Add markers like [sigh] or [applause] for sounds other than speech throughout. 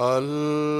الله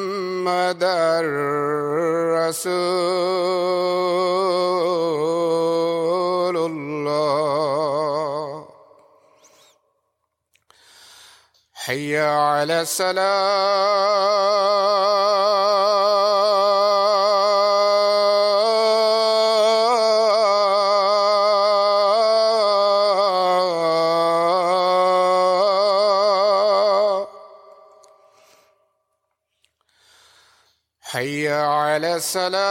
رسول الله. حي على السلام. حي على السلام.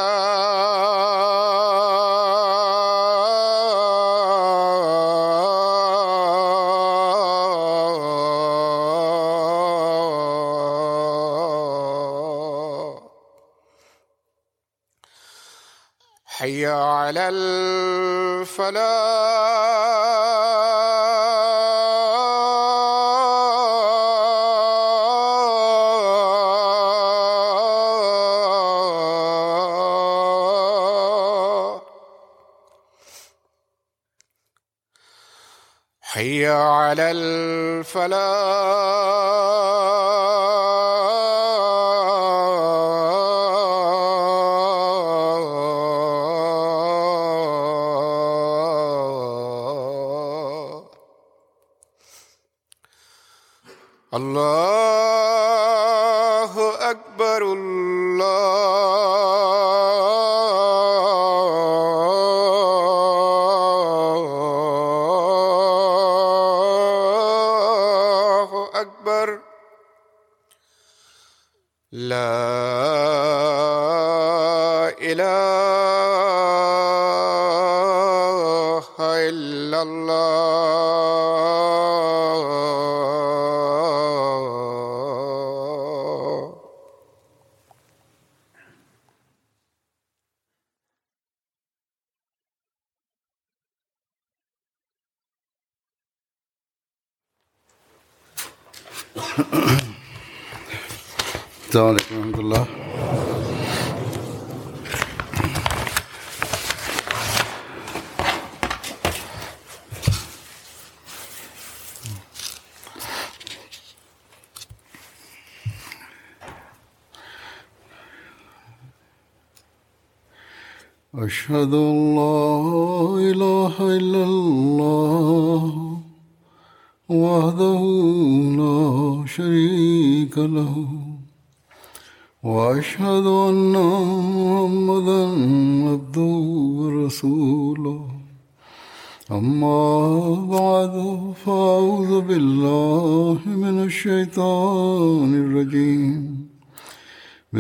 حي على الفلاح. حي على الفلاح. الله.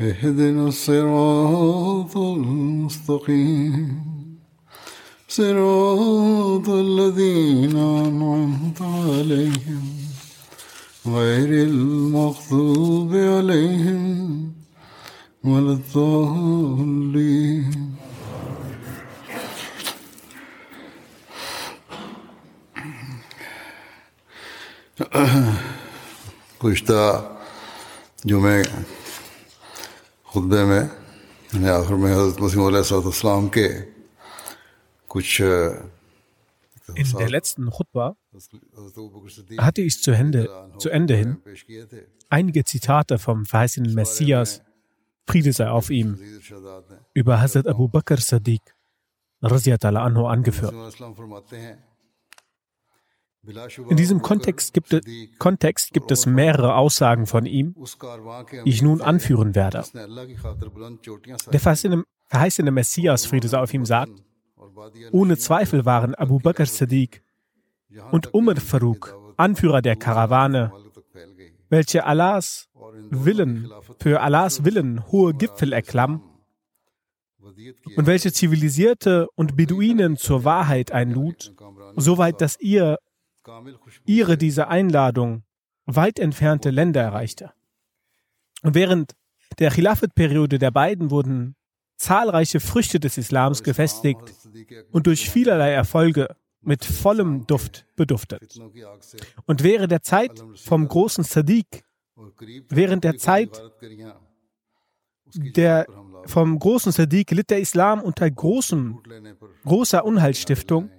اهدنا الصراط المستقيم. صراط الذين أنعمت عليهم غير المغضوب عليهم ولا الضالين. [coughs] گزشتہ جمعة. खुतबे में मैंने आखिर में हजरत मसीम के कुछ In der letzten Khutbah hatte ich zu Ende, zu Ende hin einige Zitate vom verheißenen Messias, Friede sei auf ihm, über Hazrat Abu Bakr Sadiq, Raziatala Anho, angeführt. In diesem Kontext gibt, es, Kontext gibt es mehrere Aussagen von ihm, die ich nun anführen werde. Der verheißene, Messias, Friede sei auf ihm, sagt, ohne Zweifel waren Abu Bakr Sadiq und Umar Farouk Anführer der Karawane, welche Allahs Willen, für Allahs Willen hohe Gipfel erklammen und welche zivilisierte und Beduinen zur Wahrheit einlud, soweit dass ihr ihre diese Einladung weit entfernte Länder erreichte. Und während der Khilafat-Periode der beiden wurden zahlreiche Früchte des Islams gefestigt und durch vielerlei Erfolge mit vollem Duft beduftet. Und während der Zeit vom großen Sadiq, während der Zeit der vom großen Sadiq litt der Islam unter großem, großer Unheilsstiftung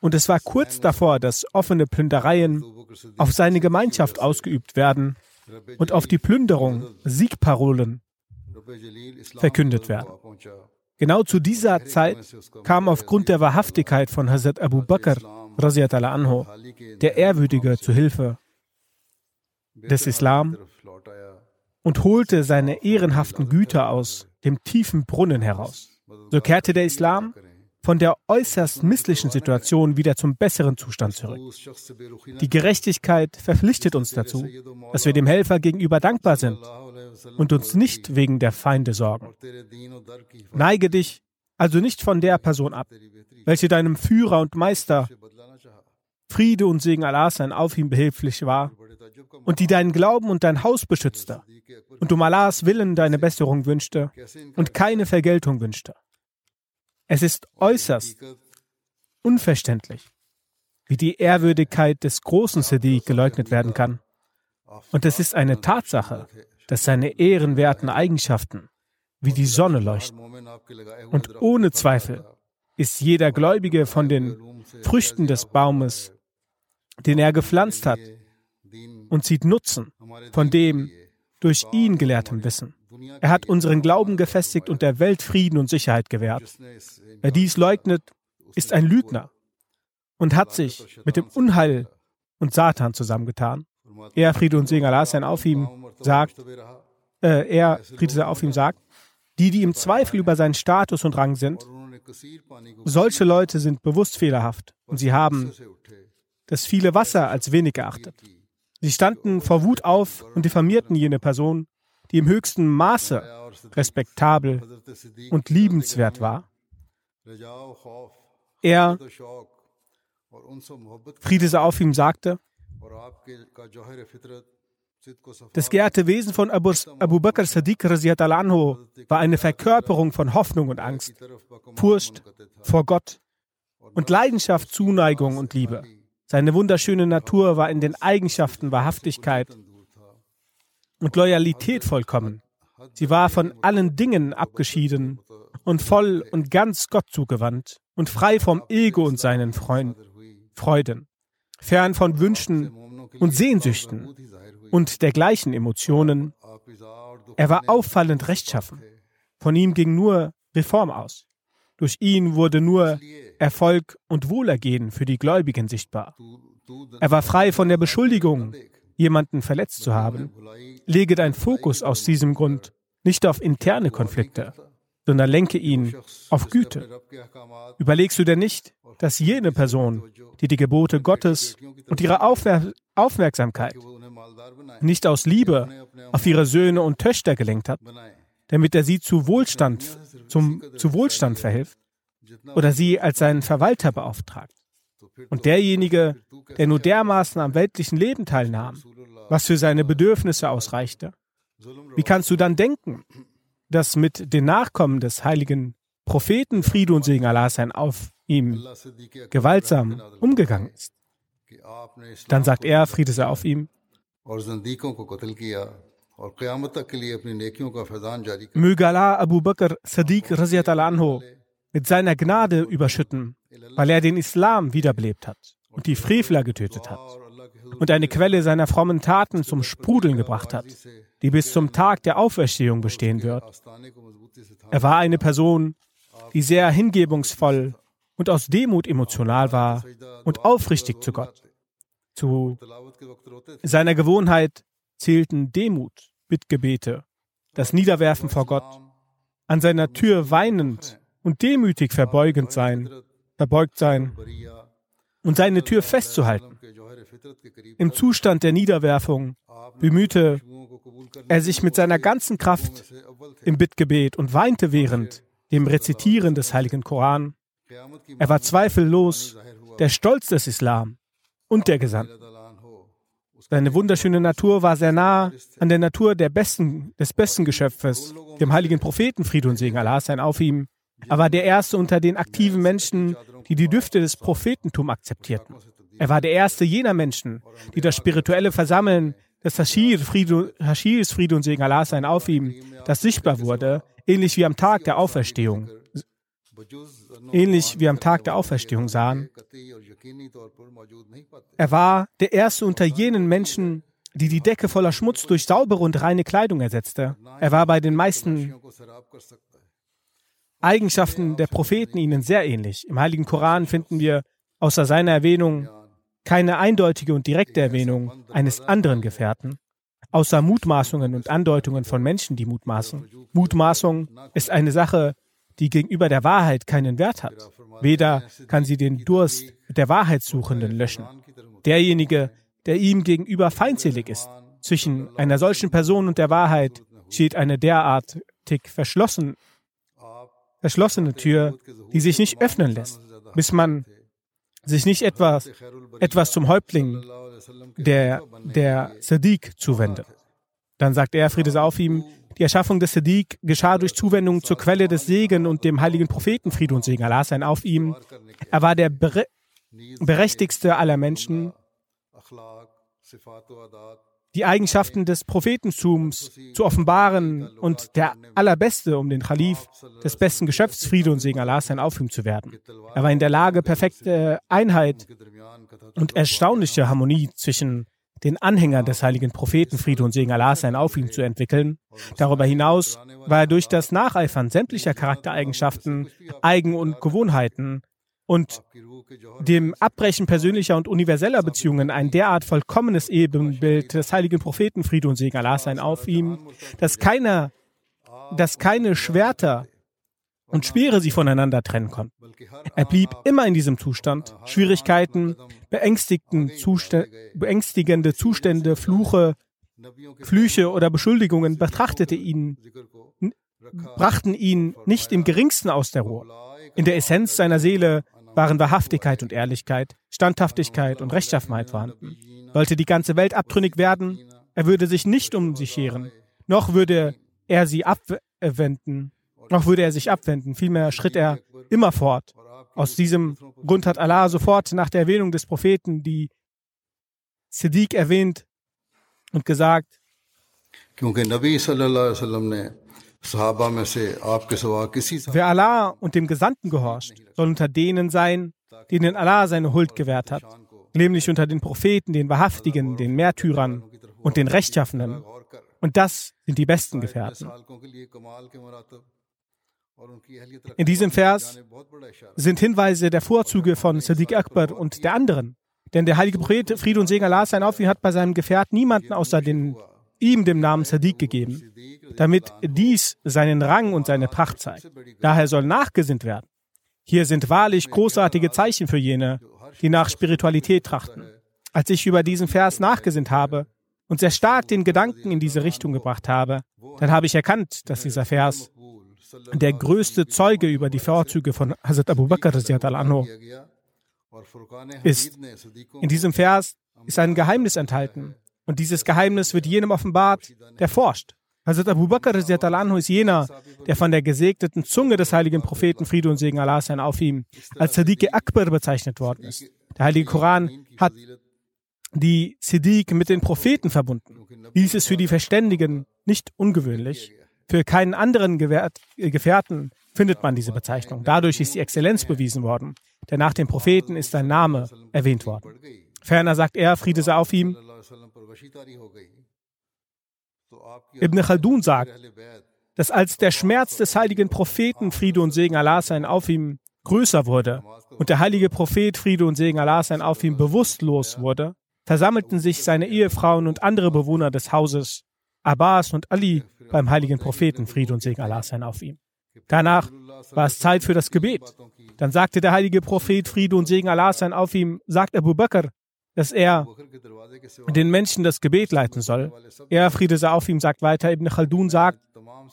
und es war kurz davor, dass offene Plündereien auf seine Gemeinschaft ausgeübt werden und auf die Plünderung Siegparolen verkündet werden. Genau zu dieser Zeit kam aufgrund der Wahrhaftigkeit von Hazrat Abu Bakr anho, der Ehrwürdige zu Hilfe des Islam und holte seine ehrenhaften Güter aus dem tiefen Brunnen heraus. So kehrte der Islam von der äußerst misslichen Situation wieder zum besseren Zustand zurück. Die Gerechtigkeit verpflichtet uns dazu, dass wir dem Helfer gegenüber dankbar sind und uns nicht wegen der Feinde sorgen. Neige dich also nicht von der Person ab, welche deinem Führer und Meister Friede und Segen Allah sein auf ihm behilflich war und die deinen Glauben und dein Haus beschützte und um Allahs Willen deine Besserung wünschte und keine Vergeltung wünschte. Es ist äußerst unverständlich, wie die Ehrwürdigkeit des großen Sadiq geleugnet werden kann. Und es ist eine Tatsache, dass seine ehrenwerten Eigenschaften wie die Sonne leuchten. Und ohne Zweifel ist jeder Gläubige von den Früchten des Baumes, den er gepflanzt hat, und zieht Nutzen von dem durch ihn gelehrtem Wissen. Er hat unseren Glauben gefestigt und der Welt Frieden und Sicherheit gewährt. Wer dies leugnet, ist ein Lügner und hat sich mit dem Unheil und Satan zusammengetan. Er, Friede und Segen Allah sein auf ihm, sagt, äh, er, Friede sei auf ihm, sagt, die, die im Zweifel über seinen Status und Rang sind, solche Leute sind bewusst fehlerhaft und sie haben das viele Wasser als wenig geachtet. Sie standen vor Wut auf und diffamierten jene Person, die im höchsten Maße respektabel und liebenswert war. Er, Friede sei auf ihm, sagte, Das geehrte Wesen von Abu, Abu Bakr Sadiq anhu war eine Verkörperung von Hoffnung und Angst, Furcht vor Gott und Leidenschaft, Zuneigung und Liebe. Seine wunderschöne Natur war in den Eigenschaften Wahrhaftigkeit und Loyalität vollkommen. Sie war von allen Dingen abgeschieden und voll und ganz Gott zugewandt und frei vom Ego und seinen Freund, Freuden, fern von Wünschen und Sehnsüchten und dergleichen Emotionen. Er war auffallend rechtschaffen. Von ihm ging nur Reform aus. Durch ihn wurde nur Erfolg und Wohlergehen für die Gläubigen sichtbar. Er war frei von der Beschuldigung, jemanden verletzt zu haben. Lege dein Fokus aus diesem Grund nicht auf interne Konflikte, sondern lenke ihn auf Güte. Überlegst du denn nicht, dass jene Person, die die Gebote Gottes und ihre Aufwer Aufmerksamkeit nicht aus Liebe auf ihre Söhne und Töchter gelenkt hat, damit er sie zu Wohlstand, zum, zu Wohlstand verhilft oder sie als seinen Verwalter beauftragt. Und derjenige, der nur dermaßen am weltlichen Leben teilnahm, was für seine Bedürfnisse ausreichte, wie kannst du dann denken, dass mit den Nachkommen des heiligen Propheten Friede und Segen Allah sein auf ihm gewaltsam umgegangen ist? Dann sagt er, Friede sei auf ihm, Möge Allah Abu Bakr Sadiq anhu mit seiner Gnade überschütten, weil er den Islam wiederbelebt hat und die Frevler getötet hat und eine Quelle seiner frommen Taten zum Sprudeln gebracht hat, die bis zum Tag der Auferstehung bestehen wird. Er war eine Person, die sehr hingebungsvoll und aus Demut emotional war und aufrichtig zu Gott. Zu seiner Gewohnheit zählten Demut, Bittgebete, das Niederwerfen vor Gott, an seiner Tür weinend und demütig verbeugend sein, verbeugt sein und seine Tür festzuhalten. Im Zustand der Niederwerfung bemühte er sich mit seiner ganzen Kraft im Bittgebet und weinte während dem Rezitieren des heiligen Koran. Er war zweifellos der Stolz des Islam und der Gesandten. Seine wunderschöne Natur war sehr nah an der Natur besten, des besten Geschöpfes, dem heiligen Propheten Friede und Segen Allah sein auf ihm. Er war der erste unter den aktiven Menschen, die die Düfte des Prophetentum akzeptierten. Er war der erste jener Menschen, die das spirituelle Versammeln des Hashir, Friede, Hashirs Friede und Segen Allah sein auf ihm, das sichtbar wurde, ähnlich wie am Tag der Auferstehung, ähnlich wie am Tag der Auferstehung sahen. Er war der erste unter jenen Menschen, die die Decke voller Schmutz durch saubere und reine Kleidung ersetzte. Er war bei den meisten Eigenschaften der Propheten ihnen sehr ähnlich. Im Heiligen Koran finden wir außer seiner Erwähnung keine eindeutige und direkte Erwähnung eines anderen Gefährten, außer Mutmaßungen und Andeutungen von Menschen, die mutmaßen. Mutmaßung ist eine Sache, die gegenüber der Wahrheit keinen Wert hat. Weder kann sie den Durst der Wahrheitssuchenden löschen. Derjenige, der ihm gegenüber feindselig ist, zwischen einer solchen Person und der Wahrheit steht eine derartig verschlossen, verschlossene Tür, die sich nicht öffnen lässt, bis man sich nicht etwas, etwas zum Häuptling der, der Sadiq zuwendet. Dann sagt er, Friede sei auf ihm, die Erschaffung des Sadiq geschah durch Zuwendung zur Quelle des Segen und dem heiligen Propheten Friede und Segen. Allah sein auf ihm. Er war der bere berechtigste aller Menschen. Die Eigenschaften des Prophetentums zu offenbaren und der Allerbeste, um den Khalif des besten Geschöpfs Friede und Segen Allah sein auf ihm zu werden. Er war in der Lage, perfekte Einheit und erstaunliche Harmonie zwischen den Anhängern des heiligen Propheten Friede und Segen Allah sein auf ihm zu entwickeln. Darüber hinaus war er durch das Nacheifern sämtlicher Charaktereigenschaften, Eigen- und Gewohnheiten und dem Abbrechen persönlicher und universeller Beziehungen ein derart vollkommenes Ebenbild des heiligen Propheten Friede und Segen Allah sein auf ihm, dass keiner, dass keine Schwerter und Speere sie voneinander trennen konnten. Er blieb immer in diesem Zustand. Schwierigkeiten, Zustä beängstigende Zustände, Fluche, Flüche oder Beschuldigungen betrachtete ihn, brachten ihn nicht im geringsten aus der Ruhe. In der Essenz seiner Seele waren Wahrhaftigkeit und Ehrlichkeit, Standhaftigkeit und Rechtschaffenheit vorhanden. Sollte die ganze Welt abtrünnig werden, er würde sich nicht um sie scheren, noch würde er sie abwenden, noch würde er sich abwenden. Vielmehr schritt er immer fort. Aus diesem Grund hat Allah sofort nach der Erwähnung des Propheten die Siddiq erwähnt und gesagt, Wer Allah und dem Gesandten gehorcht, soll unter denen sein, denen Allah seine Huld gewährt hat, nämlich unter den Propheten, den Wahrhaftigen, den Märtyrern und den Rechtschaffenen. Und das sind die besten Gefährten. In diesem Vers sind Hinweise der Vorzüge von Sadiq Akbar und der anderen. Denn der heilige Prophet, Friede und Segen Allah sein auf hat bei seinem Gefährten niemanden außer den, ihm dem Namen Sadiq gegeben, damit dies seinen Rang und seine Pracht zeigt. Daher soll nachgesinnt werden. Hier sind wahrlich großartige Zeichen für jene, die nach Spiritualität trachten. Als ich über diesen Vers nachgesinnt habe und sehr stark den Gedanken in diese Richtung gebracht habe, dann habe ich erkannt, dass dieser Vers der größte Zeuge über die Vorzüge von Hazrat Abu Bakr ist. In diesem Vers ist ein Geheimnis enthalten. Und dieses Geheimnis wird jenem offenbart, der forscht. Hazrat Abu Bakr ist jener, der von der gesegneten Zunge des heiligen Propheten Friede und Segen Allah sein auf ihm als Sadiq Akbar bezeichnet worden ist. Der heilige Koran hat die Siddiq mit den Propheten verbunden. Dies ist für die Verständigen nicht ungewöhnlich. Für keinen anderen Gewährt, äh, Gefährten findet man diese Bezeichnung. Dadurch ist die Exzellenz bewiesen worden, denn nach dem Propheten ist sein Name erwähnt worden. Ferner sagt er, Friede sei auf ihm. Ibn Khaldun sagt, dass als der Schmerz des heiligen Propheten Friede und Segen Allah sein auf ihm größer wurde und der heilige Prophet Friede und Segen Allah sein auf ihm bewusstlos wurde, versammelten sich seine Ehefrauen und andere Bewohner des Hauses, Abbas und Ali, beim heiligen Propheten, Friede und Segen Allah sein auf ihm. Danach war es Zeit für das Gebet. Dann sagte der heilige Prophet, Friede und Segen Allah sein auf ihm, sagt Abu Bakr, dass er den Menschen das Gebet leiten soll. Er, Friede sei auf ihm, sagt weiter, Ibn Khaldun sagt,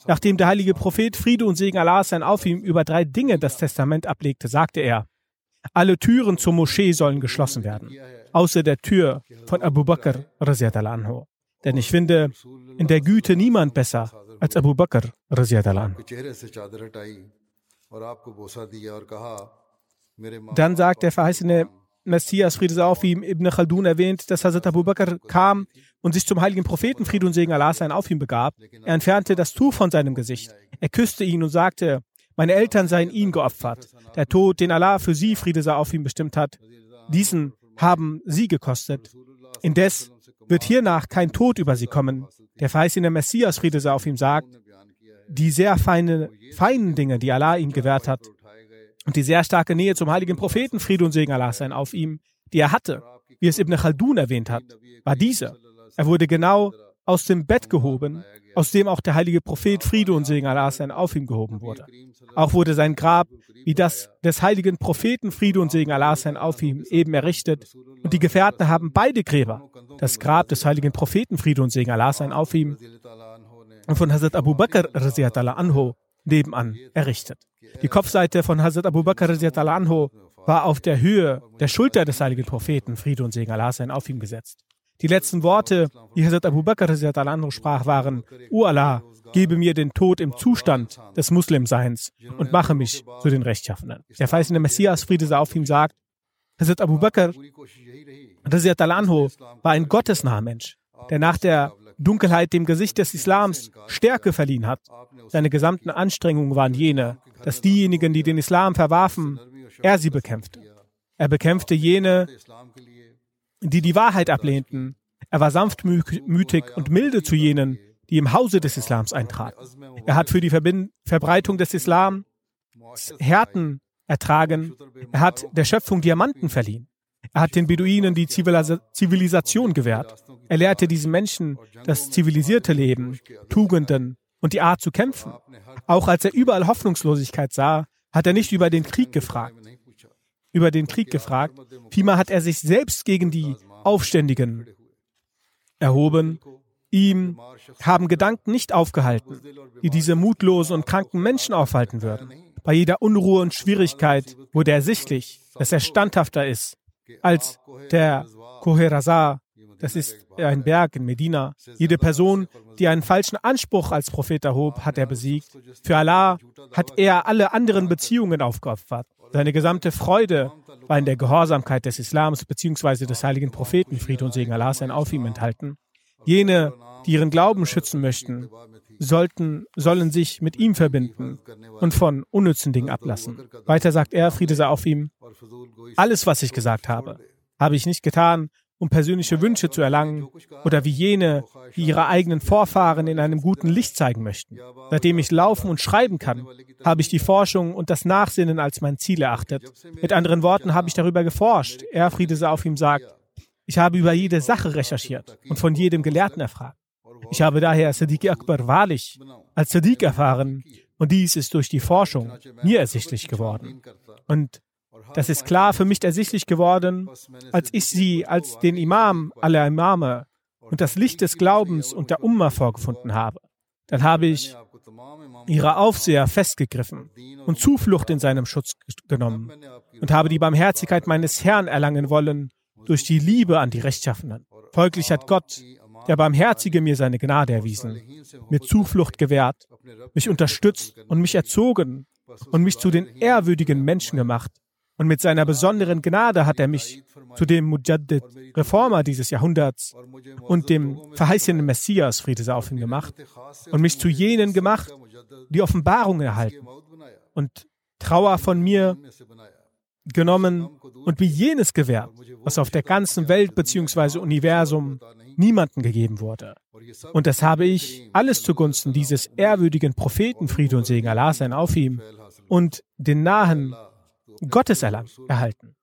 nachdem der heilige Prophet, Friede und Segen Allah sein auf ihm, über drei Dinge das Testament ablegte, sagte er, alle Türen zur Moschee sollen geschlossen werden, außer der Tür von Abu Bakr, anhu. Denn ich finde in der Güte niemand besser als Abu Bakr. Dann sagt der verheißene Messias, Friede sei auf ihm, Ibn Khaldun erwähnt, dass Hazrat Abu Bakr kam und sich zum heiligen Propheten, Friede und Segen Allah sein auf ihm begab. Er entfernte das Tuch von seinem Gesicht. Er küsste ihn und sagte, meine Eltern seien ihm geopfert. Der Tod, den Allah für sie, Friede sei auf ihm, bestimmt hat, diesen haben sie gekostet. Indes wird hiernach kein Tod über sie kommen. Der verheißene Messias, Friede sei auf ihm, sagt, die sehr feine, feinen Dinge, die Allah ihm gewährt hat, und die sehr starke Nähe zum heiligen Propheten, Friede und Segen Allah sein auf ihm, die er hatte, wie es Ibn Khaldun erwähnt hat, war diese. Er wurde genau aus dem Bett gehoben, aus dem auch der heilige Prophet Friede und Segen Allah sein auf ihm gehoben wurde. Auch wurde sein Grab wie das des heiligen Propheten Friede und Segen Allah sein auf ihm eben errichtet. Und die Gefährten haben beide Gräber, das Grab des heiligen Propheten Friede und Segen Allah sein auf ihm und von Hazrat Abu Bakr anhu nebenan errichtet. Die Kopfseite von Hazrat Abu Bakr anhu war auf der Höhe der Schulter des heiligen Propheten Friede und Segen Allah sein auf ihm gesetzt. Die letzten Worte, die Hazrat Abu Bakr anhu sprach, waren, O Allah, gebe mir den Tod im Zustand des Muslimseins und mache mich zu den Rechtschaffenen. Der verheißene Messias, Friede sei auf ihm, sagt, Hazrat Abu Bakr anhu war ein gottesnaher Mensch, der nach der Dunkelheit dem Gesicht des Islams Stärke verliehen hat. Seine gesamten Anstrengungen waren jene, dass diejenigen, die den Islam verwarfen, er sie bekämpfte. Er bekämpfte jene, die die Wahrheit ablehnten. Er war sanftmütig und milde zu jenen, die im Hause des Islams eintraten. Er hat für die Verbind Verbreitung des Islam Härten ertragen. Er hat der Schöpfung Diamanten verliehen. Er hat den Beduinen die Zivilisation gewährt. Er lehrte diesen Menschen das zivilisierte Leben, Tugenden und die Art zu kämpfen. Auch als er überall Hoffnungslosigkeit sah, hat er nicht über den Krieg gefragt. Über den Krieg gefragt. Vielmehr hat er sich selbst gegen die Aufständigen erhoben. Ihm haben Gedanken nicht aufgehalten, die diese mutlosen und kranken Menschen aufhalten würden. Bei jeder Unruhe und Schwierigkeit wurde ersichtlich, dass er standhafter ist als der Koherazar Das ist ein Berg in Medina. Jede Person, die einen falschen Anspruch als Prophet erhob, hat er besiegt. Für Allah hat er alle anderen Beziehungen aufgeopfert. Seine gesamte Freude war in der Gehorsamkeit des Islams bzw. des heiligen Propheten, Fried und Segen Allah sein auf ihm enthalten. Jene, die ihren Glauben schützen möchten, sollten, sollen sich mit ihm verbinden und von unnützen Dingen ablassen. Weiter sagt er, Friede sei auf ihm, alles, was ich gesagt habe, habe ich nicht getan, um persönliche Wünsche zu erlangen oder wie jene, die ihre eigenen Vorfahren in einem guten Licht zeigen möchten. Seitdem ich laufen und schreiben kann, habe ich die Forschung und das Nachsinnen als mein Ziel erachtet. Mit anderen Worten habe ich darüber geforscht. Er, Friede sei auf ihm, sagt, ich habe über jede Sache recherchiert und von jedem Gelehrten erfragt. Ich habe daher Sadiq Akbar wahrlich als Sadiq erfahren und dies ist durch die Forschung mir ersichtlich geworden. Und das ist klar für mich ersichtlich geworden, als ich sie als den Imam aller Imame und das Licht des Glaubens und der Umma vorgefunden habe. Dann habe ich ihre Aufseher festgegriffen und Zuflucht in seinem Schutz genommen und habe die Barmherzigkeit meines Herrn erlangen wollen durch die Liebe an die Rechtschaffenen. Folglich hat Gott, der Barmherzige, mir seine Gnade erwiesen, mir Zuflucht gewährt, mich unterstützt und mich erzogen und mich zu den ehrwürdigen Menschen gemacht, und mit seiner besonderen Gnade hat er mich zu dem Mujaddid, Reformer dieses Jahrhunderts und dem verheißenen Messias, Friede sei auf ihn gemacht, und mich zu jenen gemacht, die Offenbarungen erhalten und Trauer von mir genommen und mir jenes gewährt, was auf der ganzen Welt bzw. Universum niemanden gegeben wurde. Und das habe ich alles zugunsten dieses ehrwürdigen Propheten, Friede und Segen Allah sein auf ihm, und den nahen Gottes erhalten.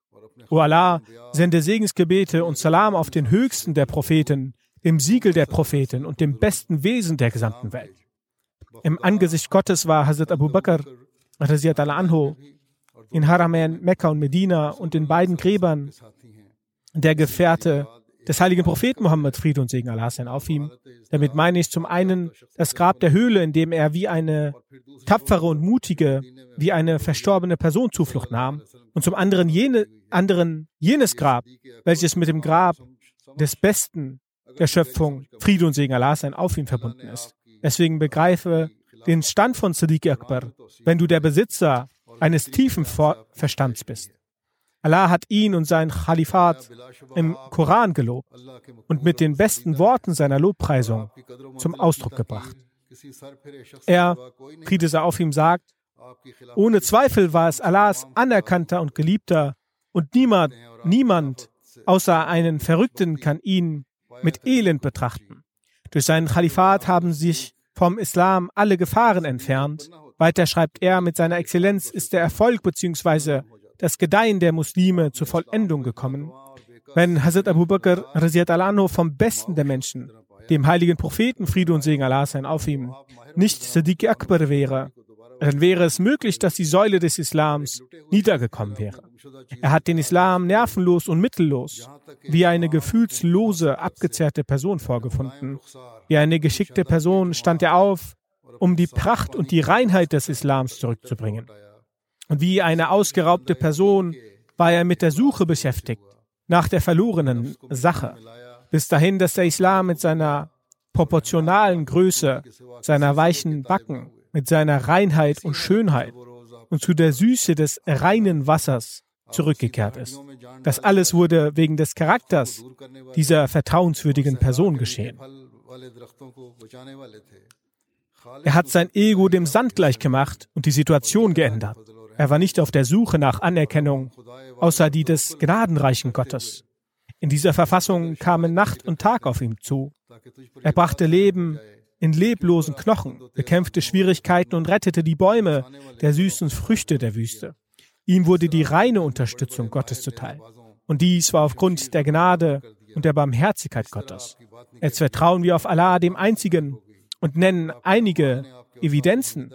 O Allah, sende Segensgebete und Salam auf den höchsten der Propheten, dem Siegel der Propheten und dem besten Wesen der gesamten Welt. Im Angesicht Gottes war Hazrat Abu Bakr, Raziyat al-Anho, in Haramen, Mekka und Medina und in beiden Gräbern der Gefährte des heiligen Propheten Muhammad, Friede und Segen Allah sein auf ihm. Damit meine ich zum einen das Grab der Höhle, in dem er wie eine tapfere und mutige, wie eine verstorbene Person Zuflucht nahm, und zum anderen jene, anderen jenes Grab, welches mit dem Grab des Besten der Schöpfung, Friede und Segen Allah sein auf ihm verbunden ist. Deswegen begreife den Stand von Sadiq Akbar, wenn du der Besitzer eines tiefen Verstands bist. Allah hat ihn und sein Khalifat im Koran gelobt und mit den besten Worten seiner Lobpreisung zum Ausdruck gebracht. Er, Friede sei auf ihm, sagt, ohne Zweifel war es Allahs anerkannter und geliebter und niemand, niemand außer einen Verrückten kann ihn mit Elend betrachten. Durch seinen Khalifat haben sich vom Islam alle Gefahren entfernt. Weiter schreibt er, mit seiner Exzellenz ist der Erfolg bzw das Gedeihen der Muslime zur Vollendung gekommen. Wenn Hazrat Abu Bakr al vom Besten der Menschen, dem heiligen Propheten Friede und Segen Allah sein auf ihm, nicht Sadiq Akbar wäre, dann wäre es möglich, dass die Säule des Islams niedergekommen wäre. Er hat den Islam nervenlos und mittellos, wie eine gefühlslose, abgezehrte Person vorgefunden. Wie eine geschickte Person stand er auf, um die Pracht und die Reinheit des Islams zurückzubringen. Und wie eine ausgeraubte Person war er mit der Suche beschäftigt nach der verlorenen Sache, bis dahin, dass der Islam mit seiner proportionalen Größe, seiner weichen Backen, mit seiner Reinheit und Schönheit und zu der Süße des reinen Wassers zurückgekehrt ist. Das alles wurde wegen des Charakters dieser vertrauenswürdigen Person geschehen. Er hat sein Ego dem Sand gleichgemacht und die Situation geändert. Er war nicht auf der Suche nach Anerkennung, außer die des gnadenreichen Gottes. In dieser Verfassung kamen Nacht und Tag auf ihm zu. Er brachte Leben in leblosen Knochen, bekämpfte Schwierigkeiten und rettete die Bäume der süßen Früchte der Wüste. Ihm wurde die reine Unterstützung Gottes zuteil. Und dies war aufgrund der Gnade und der Barmherzigkeit Gottes. Jetzt vertrauen wir auf Allah, dem Einzigen, und nennen einige Evidenzen,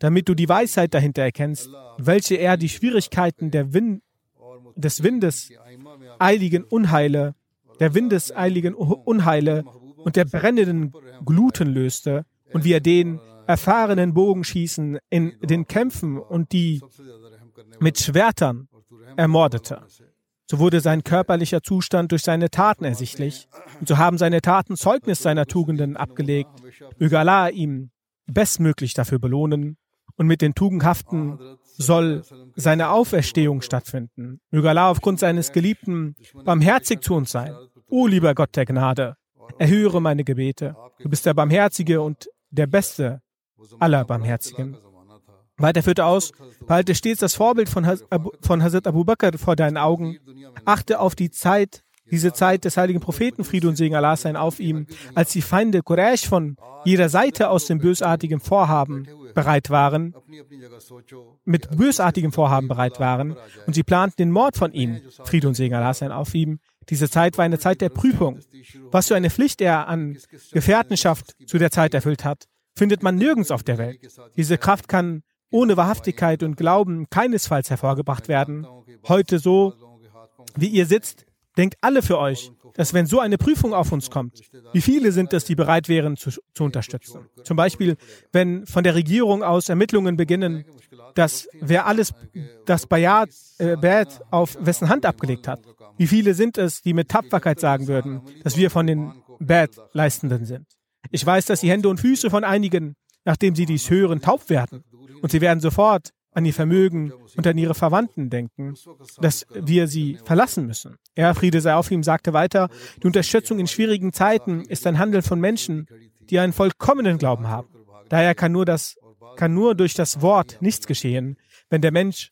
damit du die Weisheit dahinter erkennst, welche er die Schwierigkeiten Wind, des Windes eiligen Unheile, der windeseiligen Unheile und der brennenden Gluten löste und wie er den erfahrenen Bogenschießen in den Kämpfen und die mit Schwertern ermordete. so wurde sein körperlicher Zustand durch seine Taten ersichtlich. Und so haben seine Taten Zeugnis seiner Tugenden abgelegt. Möge Allah ihm bestmöglich dafür belohnen. Und mit den Tugendhaften soll seine Auferstehung stattfinden. Möge Allah aufgrund seines Geliebten barmherzig zu uns sein. O lieber Gott der Gnade, erhöre meine Gebete. Du bist der Barmherzige und der Beste aller Barmherzigen. Weiter führte aus, behalte stets das Vorbild von, Haz von Hazrat Abu Bakr vor deinen Augen. Achte auf die Zeit, diese Zeit des heiligen Propheten, Friede und Segen Allah sein auf ihm, als die Feinde Quraysh von jeder Seite aus dem bösartigen Vorhaben bereit waren, mit bösartigem Vorhaben bereit waren, und sie planten den Mord von ihm, Friede und Segen Allah sein auf ihm. Diese Zeit war eine Zeit der Prüfung. Was für eine Pflicht er an Gefährtenschaft zu der Zeit erfüllt hat, findet man nirgends auf der Welt. Diese Kraft kann ohne Wahrhaftigkeit und Glauben keinesfalls hervorgebracht werden. Heute so, wie ihr sitzt, denkt alle für euch, dass wenn so eine Prüfung auf uns kommt, wie viele sind es, die bereit wären zu, zu unterstützen? Zum Beispiel, wenn von der Regierung aus Ermittlungen beginnen, dass wer alles das Bayat, äh, auf wessen Hand abgelegt hat. Wie viele sind es, die mit Tapferkeit sagen würden, dass wir von den Bad-Leistenden sind? Ich weiß, dass die Hände und Füße von einigen, nachdem sie dies hören, taub werden. Und sie werden sofort an ihr Vermögen und an ihre Verwandten denken, dass wir sie verlassen müssen. Er, Friede sei auf ihm, sagte weiter, die Unterstützung in schwierigen Zeiten ist ein Handel von Menschen, die einen vollkommenen Glauben haben. Daher kann nur, das, kann nur durch das Wort nichts geschehen, wenn der Mensch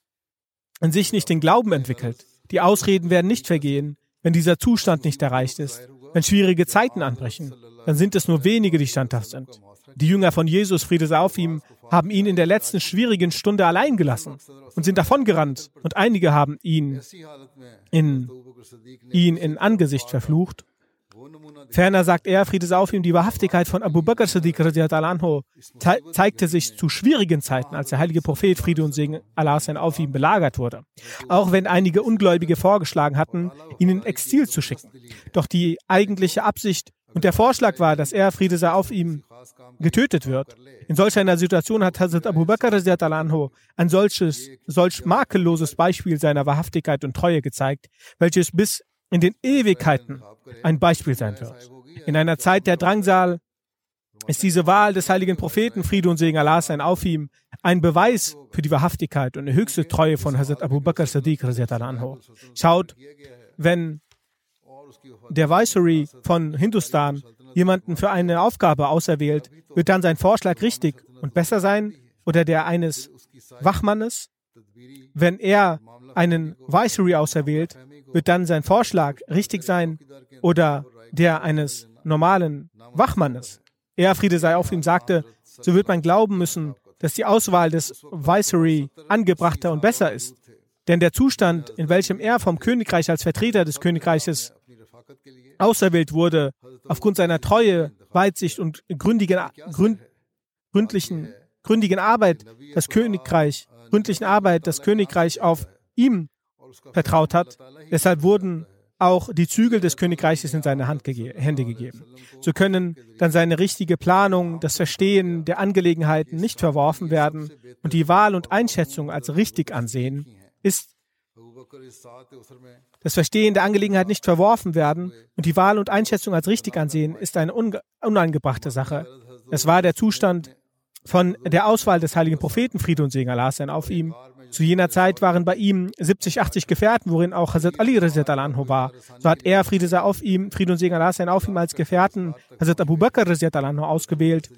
in sich nicht den Glauben entwickelt. Die Ausreden werden nicht vergehen, wenn dieser Zustand nicht erreicht ist. Wenn schwierige Zeiten anbrechen, dann sind es nur wenige, die standhaft sind. Die Jünger von Jesus, Friede sei auf ihm, haben ihn in der letzten schwierigen Stunde allein gelassen und sind davongerannt. Und einige haben ihn in, ihn in Angesicht verflucht. Ferner sagt er, Friede sei auf ihm, die Wahrhaftigkeit von Abu Bakr Siddiq anho zeigte sich zu schwierigen Zeiten, als der heilige Prophet Friede und Segen Allah sein auf ihm belagert wurde. Auch wenn einige Ungläubige vorgeschlagen hatten, ihn in Exil zu schicken. Doch die eigentliche Absicht und der Vorschlag war, dass er, Friede sei auf ihm, getötet wird. In solch einer Situation hat Hazrat Abu Bakr anho ein solches, solch makelloses Beispiel seiner Wahrhaftigkeit und Treue gezeigt, welches bis in den Ewigkeiten ein Beispiel sein wird. In einer Zeit der Drangsal ist diese Wahl des heiligen Propheten, Friede und Segen Allah sein auf ihm, ein Beweis für die Wahrhaftigkeit und die höchste Treue von Hazrat Abu Bakr Sadiq anho. Schaut, wenn der Viceroy von Hindustan jemanden für eine Aufgabe auserwählt, wird dann sein Vorschlag richtig und besser sein oder der eines Wachmannes? Wenn er einen Viceroy auserwählt, wird dann sein Vorschlag richtig sein oder der eines normalen Wachmannes? Er, Friede sei auf ihm, sagte, so wird man glauben müssen, dass die Auswahl des Viceroy angebrachter und besser ist. Denn der Zustand, in welchem er vom Königreich als Vertreter des Königreiches auserwählt wurde, aufgrund seiner Treue, Weitsicht und gründigen, gründ, gründlichen, gründigen Arbeit das Königreich, gründlichen Arbeit das Königreich auf ihm vertraut hat. Deshalb wurden auch die Zügel des Königreiches in seine Hand gege Hände gegeben. So können dann seine richtige Planung, das Verstehen der Angelegenheiten nicht verworfen werden und die Wahl und Einschätzung als richtig ansehen, ist das Verstehen der Angelegenheit nicht verworfen werden und die Wahl und Einschätzung als richtig ansehen, ist eine unangebrachte Sache. Es war der Zustand von der Auswahl des heiligen Propheten, Friede und Segen Allah sein auf ihm. Zu jener Zeit waren bei ihm 70, 80 Gefährten, worin auch Hazrat Ali anhu war. So hat er, Friede sei auf ihm, Friede und Segen Allah sein auf ihm als Gefährten Hazrat Abu Bakr anhu ausgewählt.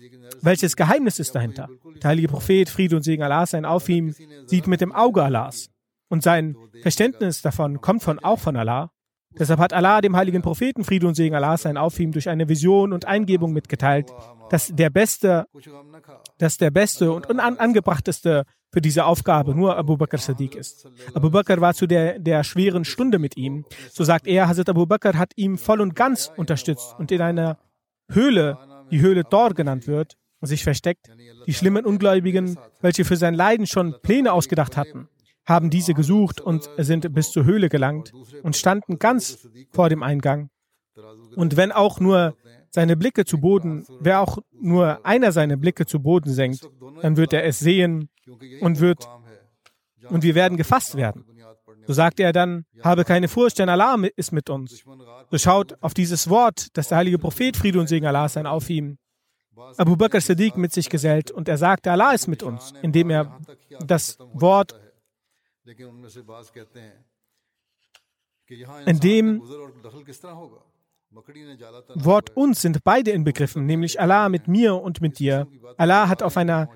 Welches Geheimnis ist dahinter? Der heilige Prophet, Friede und Segen Allah sein auf ihm, sieht mit dem Auge Allahs. Und sein Verständnis davon kommt von, auch von Allah. Deshalb hat Allah dem heiligen Propheten Friede und Segen Allah sein auf ihm durch eine Vision und Eingebung mitgeteilt, dass der beste, dass der beste und unangebrachteste für diese Aufgabe nur Abu Bakr Sadiq ist. Abu Bakr war zu der, der schweren Stunde mit ihm. So sagt er, Hazrat Abu Bakr hat ihm voll und ganz unterstützt und in einer Höhle, die Höhle Dor genannt wird, sich versteckt. Die schlimmen Ungläubigen, welche für sein Leiden schon Pläne ausgedacht hatten, haben diese gesucht und sind bis zur Höhle gelangt und standen ganz vor dem Eingang. Und wenn auch nur seine Blicke zu Boden, wer auch nur einer seine Blicke zu Boden senkt, dann wird er es sehen und wird und wir werden gefasst werden. So sagte er dann, habe keine Furcht, denn Allah ist mit uns. So schaut auf dieses Wort, das der heilige Prophet Friede und Segen Allah sein auf ihm. Abu Bakr Siddiq mit sich gesellt und er sagte, Allah ist mit uns, indem er das Wort, in dem Wort uns sind beide inbegriffen, nämlich Allah mit mir und mit dir. Allah hat auf einer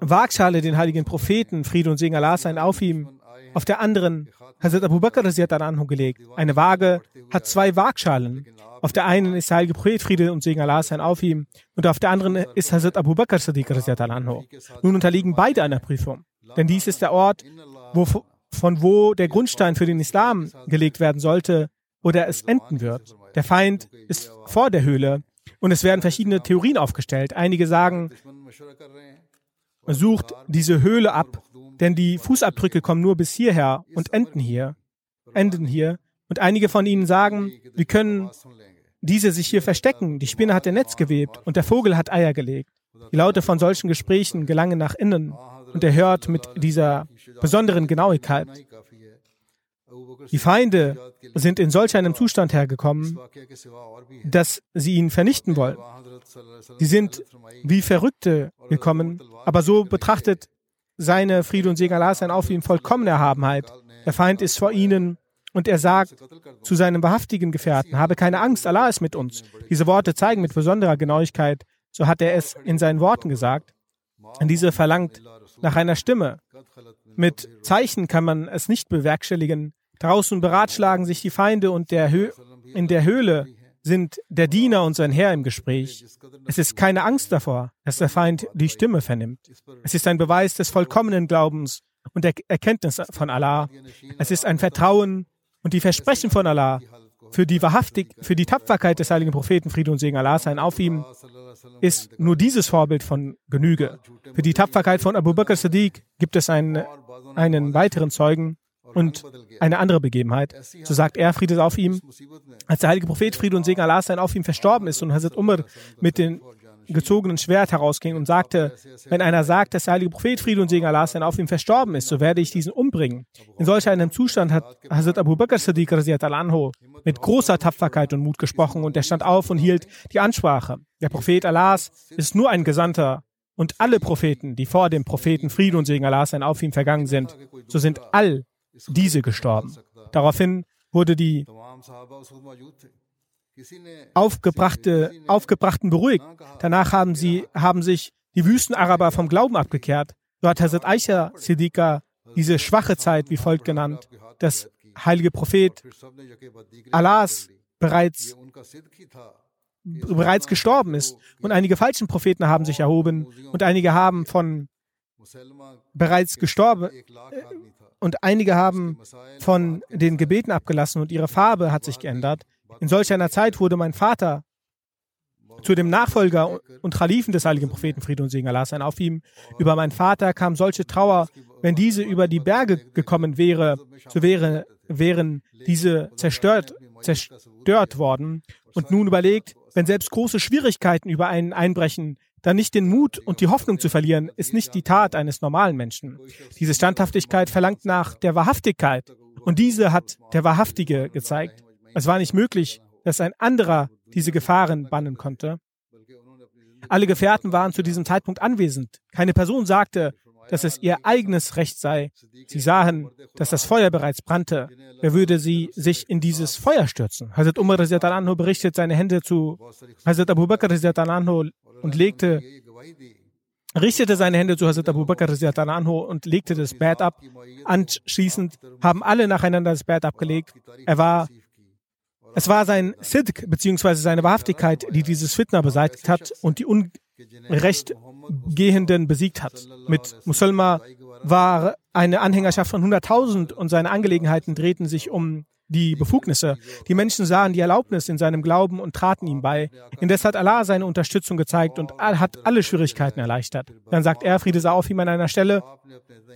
Waagschale den heiligen Propheten, Friede und Segen Allah sein auf ihm, auf der anderen Hazrat Abu Bakr anhu gelegt. Eine Waage hat zwei Waagschalen. Auf der einen ist der heilige Prophet, Friede und Segen Allah sein auf ihm, und auf der anderen ist Hazrat Abu Bakr anhu. Nun unterliegen beide einer Prüfung. Denn dies ist der Ort, wo, von wo der Grundstein für den Islam gelegt werden sollte oder es enden wird. Der Feind ist vor der Höhle und es werden verschiedene Theorien aufgestellt. Einige sagen, sucht diese Höhle ab, denn die Fußabdrücke kommen nur bis hierher und enden hier, enden hier. Und einige von ihnen sagen, wir können diese sich hier verstecken. Die Spinne hat ein Netz gewebt und der Vogel hat Eier gelegt. Die Laute von solchen Gesprächen gelangen nach innen und er hört mit dieser besonderen Genauigkeit. Die Feinde sind in solch einem Zustand hergekommen, dass sie ihn vernichten wollen. Sie sind wie Verrückte gekommen, aber so betrachtet seine Friede und Segen Allah sein auf ihm vollkommene Erhabenheit. Der Feind ist vor ihnen und er sagt zu seinem wahrhaftigen Gefährten, habe keine Angst, Allah ist mit uns. Diese Worte zeigen mit besonderer Genauigkeit, so hat er es in seinen Worten gesagt. Und diese verlangt nach einer Stimme. Mit Zeichen kann man es nicht bewerkstelligen. Draußen beratschlagen sich die Feinde und der in der Höhle sind der Diener und sein Herr im Gespräch. Es ist keine Angst davor, dass der Feind die Stimme vernimmt. Es ist ein Beweis des vollkommenen Glaubens und der Erkenntnis von Allah. Es ist ein Vertrauen und die Versprechen von Allah für die wahrhaftig, für die Tapferkeit des heiligen Propheten Friede und Segen Allah sein auf ihm ist nur dieses Vorbild von Genüge. Für die Tapferkeit von Abu Bakr Siddiq gibt es einen, einen weiteren Zeugen, und eine andere Begebenheit. So sagt er, Friede auf ihm, als der heilige Prophet Friede und Segen Allah sein auf ihm verstorben ist und Hazrat Umar mit dem gezogenen Schwert herausging und sagte, wenn einer sagt, dass der heilige Prophet Friede und Segen Allah sein auf ihm verstorben ist, so werde ich diesen umbringen. In solch einem Zustand hat Hazrat Abu Bakr Siddiq anho mit großer Tapferkeit und Mut gesprochen und er stand auf und hielt die Ansprache. Der Prophet Allahs ist nur ein Gesandter und alle Propheten, die vor dem Propheten Friede und Segen Allah sein auf ihm vergangen sind, so sind all diese gestorben. Daraufhin wurde die aufgebrachte, Aufgebrachten beruhigt. Danach haben, sie, haben sich die Wüstenaraber vom Glauben abgekehrt. So hat Hazrat Aisha Siddiqa diese schwache Zeit wie folgt genannt, dass heilige Prophet Allahs bereits, bereits gestorben ist. Und einige falschen Propheten haben sich erhoben und einige haben von bereits gestorben, und einige haben von den Gebeten abgelassen und ihre Farbe hat sich geändert. In solch einer Zeit wurde mein Vater zu dem Nachfolger und Khalifen des heiligen Propheten Friede und Segen Allah sein auf ihm. Über meinen Vater kam solche Trauer, wenn diese über die Berge gekommen wäre, so wäre, wären diese zerstört, zerstört worden. Und nun überlegt, wenn selbst große Schwierigkeiten über einen einbrechen, dann nicht den Mut und die Hoffnung zu verlieren, ist nicht die Tat eines normalen Menschen. Diese Standhaftigkeit verlangt nach der Wahrhaftigkeit. Und diese hat der Wahrhaftige gezeigt. Es war nicht möglich, dass ein anderer diese Gefahren bannen konnte. Alle Gefährten waren zu diesem Zeitpunkt anwesend. Keine Person sagte, dass es ihr eigenes Recht sei. Sie sahen, dass das Feuer bereits brannte. Wer würde sie sich in dieses Feuer stürzen? Hazrat Umar anhu berichtet seine Hände zu Hazrat Abu Bakr anhu und legte, richtete seine Hände zu Hazrat Abu Bakr anhu und legte das Bett ab. Anschließend haben alle nacheinander das Bett abgelegt. Er war es war sein Sidq bzw. seine Wahrhaftigkeit, die dieses Fitna beseitigt hat und die Unrechtgehenden besiegt hat. Mit Musulma war eine Anhängerschaft von 100.000 und seine Angelegenheiten drehten sich um die Befugnisse. Die Menschen sahen die Erlaubnis in seinem Glauben und traten ihm bei. Indes hat Allah seine Unterstützung gezeigt und hat alle Schwierigkeiten erleichtert. Dann sagt er, Friede sei auf ihm an einer Stelle,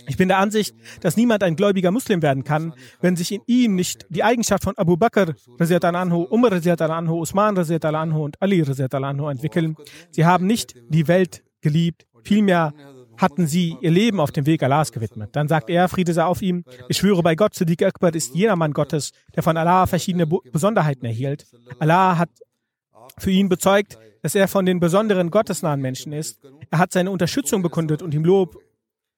ich bin der Ansicht, dass niemand ein gläubiger Muslim werden kann, wenn sich in ihm nicht die Eigenschaft von Abu Bakr, anhu, Umar, anhu, Usman, anhu und Ali anhu entwickeln. Sie haben nicht die Welt geliebt, vielmehr hatten sie ihr Leben auf dem Weg Allahs gewidmet. Dann sagt er, Friede sei auf ihm, ich schwöre bei Gott, Siddiq Akbar ist jener Mann Gottes, der von Allah verschiedene Besonderheiten erhielt. Allah hat für ihn bezeugt, dass er von den besonderen gottesnahen Menschen ist. Er hat seine Unterstützung bekundet und ihm Lob,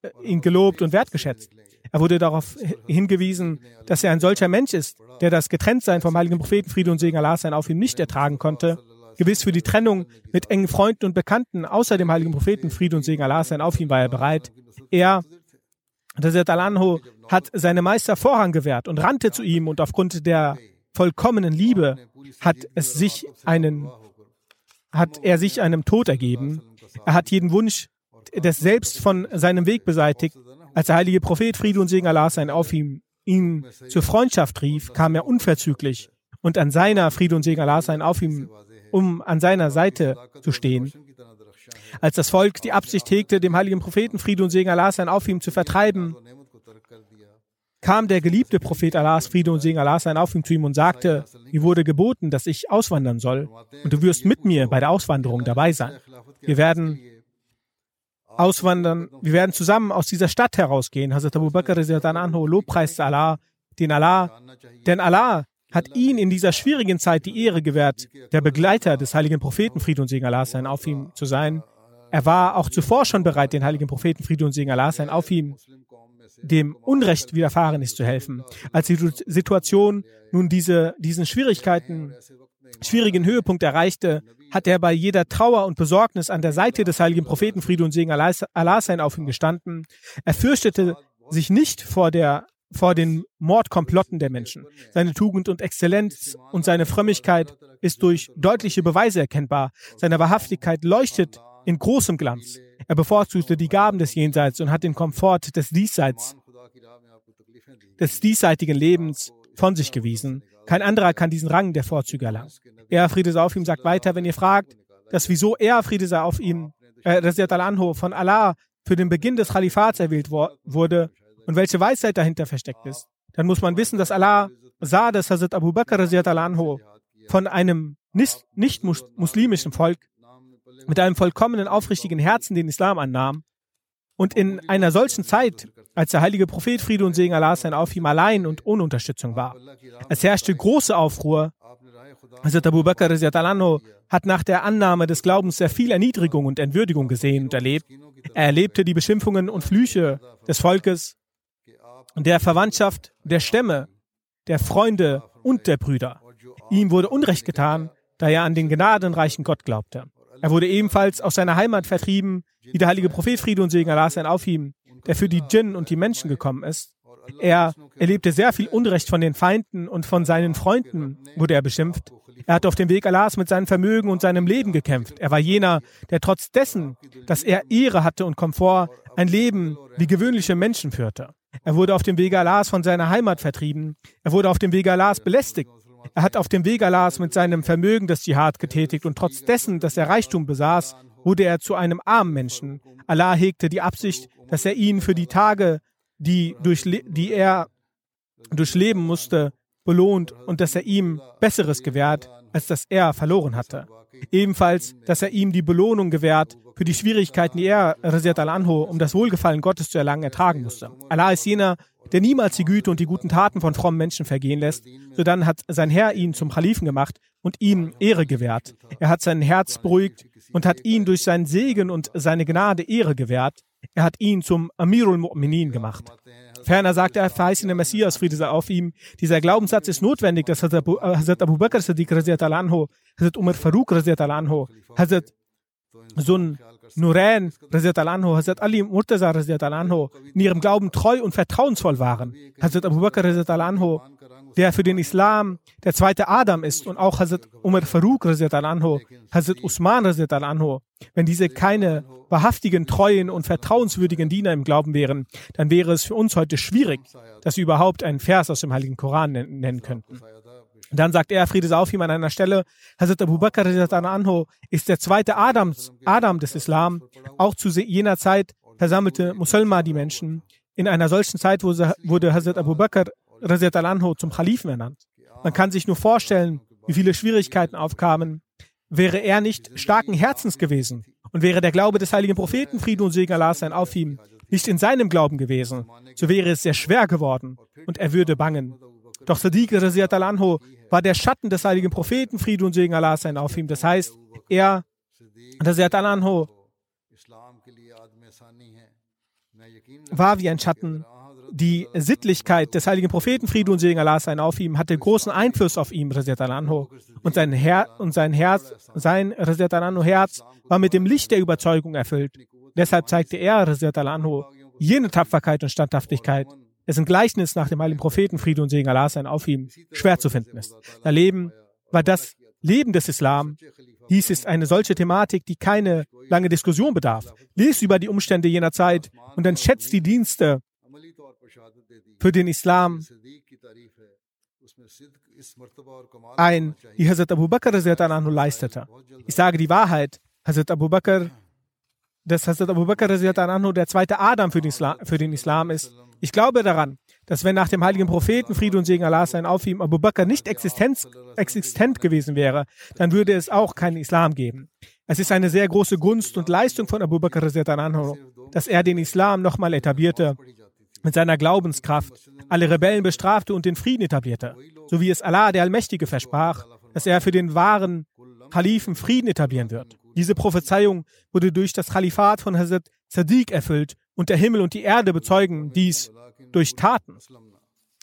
äh, ihn gelobt und wertgeschätzt. Er wurde darauf hingewiesen, dass er ein solcher Mensch ist, der das Getrenntsein vom heiligen Propheten Friede und Segen Allah sein auf ihm nicht ertragen konnte. Gewiss für die Trennung mit engen Freunden und Bekannten außer dem heiligen Propheten Friede und Segen Allah sein auf ihm war er bereit. Er, der Al-Anho, hat seine Meister Vorrang gewährt und rannte zu ihm und aufgrund der vollkommenen Liebe hat es sich einen hat er sich einem Tod ergeben. Er hat jeden Wunsch des Selbst von seinem Weg beseitigt. Als der heilige Prophet Friede und Segen Allah sein auf ihm ihn zur Freundschaft rief, kam er unverzüglich und an seiner Friede und Segen Allah sein auf ihm, um an seiner Seite zu stehen. Als das Volk die Absicht hegte, dem heiligen Propheten Friede und Segen Allah sein auf ihm zu vertreiben, kam der geliebte Prophet Allahs, Friede und Segen Allah sein auf ihm zu ihm und sagte, mir wurde geboten, dass ich auswandern soll und du wirst mit mir bei der Auswanderung dabei sein. Wir werden auswandern, wir werden zusammen aus dieser Stadt herausgehen. Hazrat Abu Bakr anhu lobpreiste Allah, den Allah, denn Allah hat ihn in dieser schwierigen Zeit die Ehre gewährt, der Begleiter des heiligen Propheten Friede und Segen Allah sein auf ihm zu sein. Er war auch zuvor schon bereit, den heiligen Propheten Friede und Segen Allah sein auf ihm dem Unrecht widerfahren ist, zu helfen. Als die Situation nun diese, diesen Schwierigkeiten, schwierigen Höhepunkt erreichte, hat er bei jeder Trauer und Besorgnis an der Seite des heiligen Propheten Friede und Segen Allah sein auf ihm gestanden. Er fürchtete sich nicht vor der vor den Mordkomplotten der Menschen. Seine Tugend und Exzellenz und seine Frömmigkeit ist durch deutliche Beweise erkennbar. Seine Wahrhaftigkeit leuchtet in großem Glanz. Er bevorzugte die Gaben des Jenseits und hat den Komfort des Diesseits, des diesseitigen Lebens von sich gewiesen. Kein anderer kann diesen Rang der Vorzüge erlangen. Er, Friede sei auf ihm, sagt weiter, wenn ihr fragt, dass wieso er, Friede sei auf ihm, äh, Rasiat al-Anho, von Allah für den Beginn des Khalifats erwählt wo wurde und welche Weisheit dahinter versteckt ist, dann muss man wissen, dass Allah sah, dass Hazrat Abu Bakr von einem nicht-muslimischen Volk mit einem vollkommenen, aufrichtigen Herzen den Islam annahm und in einer solchen Zeit, als der heilige Prophet Friede und Segen Allah sein auf ihm allein und ohne Unterstützung war. Es herrschte große Aufruhr. Hazrat Abu Bakr hat nach der Annahme des Glaubens sehr viel Erniedrigung und Entwürdigung gesehen und erlebt. Er erlebte die Beschimpfungen und Flüche des Volkes, der Verwandtschaft, der Stämme, der Freunde und der Brüder. Ihm wurde Unrecht getan, da er an den gnadenreichen Gott glaubte. Er wurde ebenfalls aus seiner Heimat vertrieben, wie der heilige Prophet Friede und Segen Allah sein auf ihm, der für die Djinn und die Menschen gekommen ist. Er erlebte sehr viel Unrecht von den Feinden und von seinen Freunden wurde er beschimpft. Er hat auf dem Weg Allahs mit seinem Vermögen und seinem Leben gekämpft. Er war jener, der trotz dessen, dass er Ehre hatte und Komfort, ein Leben wie gewöhnliche Menschen führte. Er wurde auf dem Wege Allahs von seiner Heimat vertrieben. Er wurde auf dem Wege Allahs belästigt. Er hat auf dem Weg Allahs mit seinem Vermögen das Dschihad getätigt und trotz dessen, dass er Reichtum besaß, wurde er zu einem armen Menschen. Allah hegte die Absicht, dass er ihn für die Tage, die, durch, die er durchleben musste, belohnt und dass er ihm Besseres gewährt, als das er verloren hatte. Ebenfalls, dass er ihm die Belohnung gewährt für die Schwierigkeiten, die er, Raziat al-Anho, um das Wohlgefallen Gottes zu erlangen, ertragen musste. Allah ist jener, der niemals die Güte und die guten Taten von frommen Menschen vergehen lässt, so dann hat sein Herr ihn zum Khalifen gemacht und ihm Ehre gewährt. Er hat sein Herz beruhigt und hat ihn durch seinen Segen und seine Gnade Ehre gewährt. Er hat ihn zum Amirul Mu'minin gemacht. Ferner sagt der verheißene Messias, Friede sei auf ihm, dieser Glaubenssatz ist notwendig, dass Hazrat Abu, äh, Hazrat Abu Bakr anho, Hazrat Umar Farouk anho, Hazrat Sun Nurain anho, Hazrat Ali Murtaza anho, in ihrem Glauben treu und vertrauensvoll waren. Hazrat Abu Bakr anho, der für den Islam der zweite Adam ist und auch Hazrat Umar Farouk anho, Hazrat Usman anho, wenn diese keine wahrhaftigen, treuen und vertrauenswürdigen Diener im Glauben wären, dann wäre es für uns heute schwierig, dass wir überhaupt einen Vers aus dem Heiligen Koran nennen könnten. Dann sagt er, Friede sei auf ihm an einer Stelle, Hazrat Abu Bakr anho ist der zweite Adams, Adam des Islam. Auch zu jener Zeit versammelte Musulma die Menschen. In einer solchen Zeit wurde Hazrat Abu Bakr anho zum Khalifen ernannt. Man kann sich nur vorstellen, wie viele Schwierigkeiten aufkamen. Wäre er nicht starken Herzens gewesen Und wäre der Glaube des heiligen Propheten, Frieden und Segen Allah sein auf ihm, nicht in seinem Glauben gewesen, so wäre es sehr schwer geworden und er würde bangen. Doch Sadiq al-Anho war der Schatten des heiligen Propheten, Frieden und Segen Allah sein auf ihm. Das heißt, er, al-Anho, war wie ein Schatten. Die Sittlichkeit des heiligen Propheten, Frieden und Segen Allah sein auf ihm, hatte großen Einfluss auf ihn, al-Anho. Und sein, Her und sein Herz, sein al-Anho Herz war mit dem Licht der Überzeugung erfüllt. Deshalb zeigte er, al-Anho, jene Tapferkeit und Standhaftigkeit, dessen Gleichnis nach dem heiligen Propheten Friede und Segen Allah sein auf ihm schwer zu finden ist. Sein Leben war das Leben des Islam. Dies ist eine solche Thematik, die keine lange Diskussion bedarf. Lies über die Umstände jener Zeit und dann schätzt die Dienste für den Islam ein, die Hazrat Abu Bakr leistete. Ich sage die Wahrheit. Hazrat Abu Bakr, dass Hazrat Abu Bakr der zweite Adam für den, Islam, für den Islam ist. Ich glaube daran, dass wenn nach dem heiligen Propheten Friede und Segen Allah sein auf ihm Abu Bakr nicht existenz, existent gewesen wäre, dann würde es auch keinen Islam geben. Es ist eine sehr große Gunst und Leistung von Abu Bakr, dass er den Islam nochmal etablierte, mit seiner Glaubenskraft, alle Rebellen bestrafte und den Frieden etablierte, so wie es Allah, der Allmächtige, versprach, dass er für den wahren Kalifen Frieden etablieren wird. Diese Prophezeiung wurde durch das Kalifat von Hazrat Sadiq erfüllt und der Himmel und die Erde bezeugen dies durch Taten.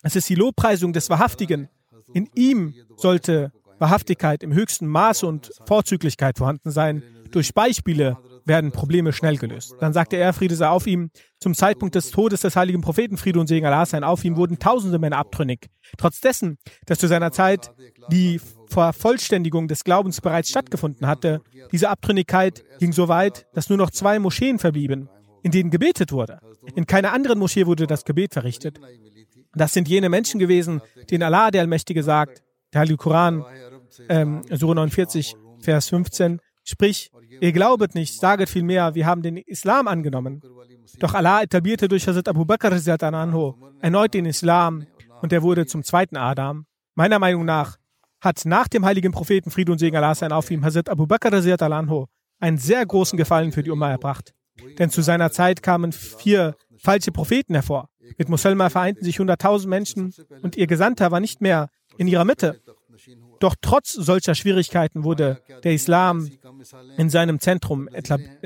Es ist die Lobpreisung des Wahrhaftigen. In ihm sollte Wahrhaftigkeit im höchsten Maße und Vorzüglichkeit vorhanden sein. Durch Beispiele werden Probleme schnell gelöst. Dann sagte er, Friede sei auf ihm, zum Zeitpunkt des Todes des heiligen Propheten, Friede und Segen Allah sein auf ihm, wurden tausende Männer abtrünnig. Trotz dessen, dass zu seiner Zeit die Vervollständigung des Glaubens bereits stattgefunden hatte, diese Abtrünnigkeit ging so weit, dass nur noch zwei Moscheen verblieben in denen gebetet wurde. In keiner anderen Moschee wurde das Gebet verrichtet. Das sind jene Menschen gewesen, denen Allah, der Allmächtige, sagt, der Heilige Koran, ähm, Surah 49, Vers 15, sprich, ihr glaubet nicht, saget vielmehr, wir haben den Islam angenommen. Doch Allah etablierte durch Hazrat Abu Bakr anhu erneut den Islam und er wurde zum zweiten Adam. Meiner Meinung nach hat nach dem heiligen Propheten Friede und Segen Allah sein auf ihm Hazrat Abu Bakr anhu einen sehr großen Gefallen für die Umma erbracht. Denn zu seiner Zeit kamen vier falsche Propheten hervor. Mit Muselma vereinten sich 100.000 Menschen und ihr Gesandter war nicht mehr in ihrer Mitte. Doch trotz solcher Schwierigkeiten wurde der Islam in seinem Zentrum,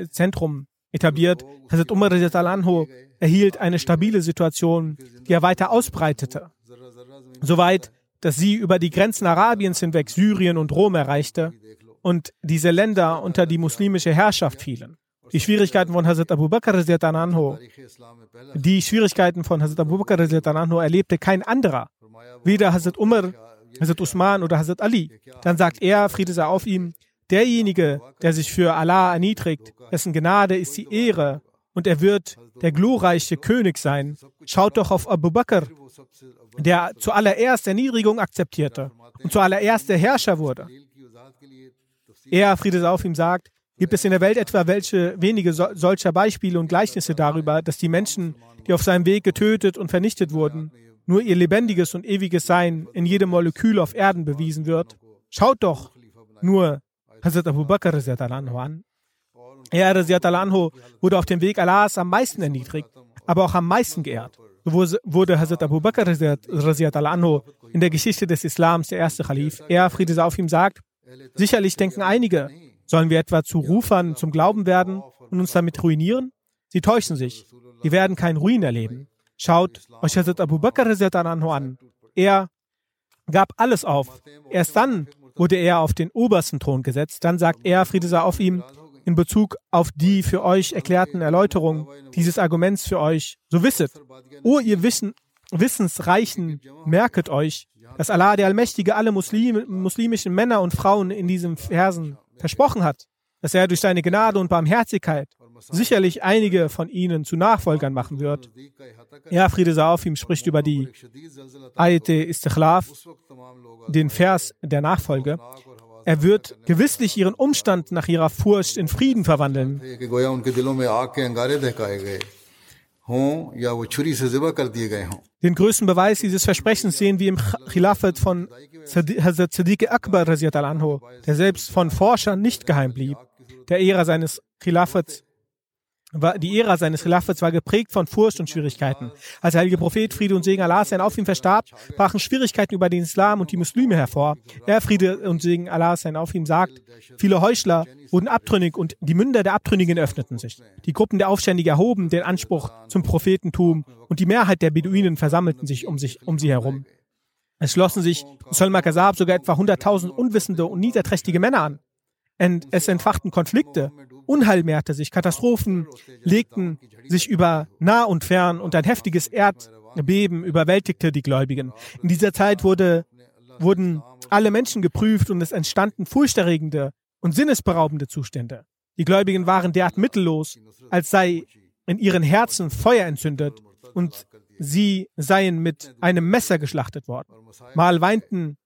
Zentrum etabliert. Hazrat Umar al-Anho erhielt eine stabile Situation, die er weiter ausbreitete. Soweit, dass sie über die Grenzen Arabiens hinweg Syrien und Rom erreichte und diese Länder unter die muslimische Herrschaft fielen die Schwierigkeiten von Hazrat Abu Bakr anhu, die Schwierigkeiten von Hazrat Abu Bakr anhu erlebte kein anderer, weder Hazrat Umar, Hazrat Usman oder Hazrat Ali. Dann sagt er, Friede sei auf ihm, derjenige, der sich für Allah erniedrigt, dessen Gnade ist die Ehre und er wird der glorreiche König sein. Schaut doch auf Abu Bakr, der zuallererst Erniedrigung akzeptierte und zuallererst der Herrscher wurde. Er, Friede sei auf ihm, sagt, Gibt es in der Welt etwa welche wenige so, solcher Beispiele und Gleichnisse darüber, dass die Menschen, die auf seinem Weg getötet und vernichtet wurden, nur ihr lebendiges und ewiges Sein in jedem Molekül auf Erden bewiesen wird? Schaut doch nur Hazrat Abu Bakr an. Er, anhu, wurde auf dem Weg Allahs am meisten erniedrigt, aber auch am meisten geehrt. So wurde Hazrat Abu Bakr anhu in der Geschichte des Islams der erste Khalif. Er, Friede sei auf ihm, sagt, sicherlich denken einige, Sollen wir etwa zu Rufern zum Glauben werden und uns damit ruinieren? Sie täuschen sich. Wir werden keinen Ruin erleben. Schaut euch Hazrat Abu Bakr an. Er gab alles auf. Erst dann wurde er auf den obersten Thron gesetzt. Dann sagt er, Friede sei auf ihm, in Bezug auf die für euch erklärten Erläuterungen dieses Arguments für euch, so wisset, o ihr Wissen, Wissensreichen, merket euch, dass Allah der Allmächtige alle Muslim, muslimischen Männer und Frauen in diesen Versen versprochen hat, dass er durch seine Gnade und Barmherzigkeit sicherlich einige von ihnen zu Nachfolgern machen wird. Ja, Friede sei auf ihm, spricht über die Ayete Istikhlaf, den Vers der Nachfolge. Er wird gewisslich ihren Umstand nach ihrer Furcht in Frieden verwandeln. Den größten Beweis dieses Versprechens sehen wir im Khilafat von Hazrat Sadiq Akbar, der selbst von Forschern nicht geheim blieb. Der Ära seines Khilafats die Ära seines Khilafats war geprägt von Furcht und Schwierigkeiten. Als der heilige Prophet Friede und Segen Allah sein auf ihm verstarb, brachen Schwierigkeiten über den Islam und die Muslime hervor. Er, Friede und Segen Allah sein auf ihm, sagt, viele Heuchler wurden abtrünnig und die Münder der Abtrünnigen öffneten sich. Die Gruppen der Aufständigen erhoben den Anspruch zum Prophetentum und die Mehrheit der Beduinen versammelten sich um, sich, um sie herum. Es schlossen sich Musalma Kazab sogar etwa 100.000 unwissende und niederträchtige Männer an. Es entfachten Konflikte, Unheil mehrte sich, Katastrophen legten sich über nah und fern und ein heftiges Erdbeben überwältigte die Gläubigen. In dieser Zeit wurde, wurden alle Menschen geprüft und es entstanden furchterregende und sinnesberaubende Zustände. Die Gläubigen waren derart mittellos, als sei in ihren Herzen Feuer entzündet und sie seien mit einem Messer geschlachtet worden. Mal weinten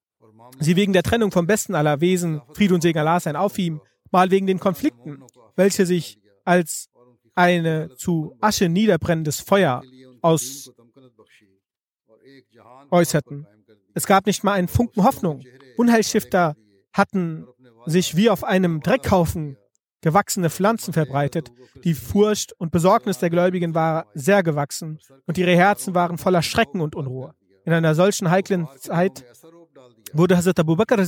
sie wegen der Trennung vom besten aller Wesen, Fried und Segen Allah sein auf ihm, mal wegen den Konflikten, welche sich als eine zu Asche niederbrennendes Feuer aus äußerten. Es gab nicht mal einen Funken Hoffnung. Unheilstifter hatten sich wie auf einem Dreckhaufen gewachsene Pflanzen verbreitet. Die Furcht und Besorgnis der Gläubigen war sehr gewachsen und ihre Herzen waren voller Schrecken und Unruhe. In einer solchen heiklen Zeit wurde Hazrat Abu Bakr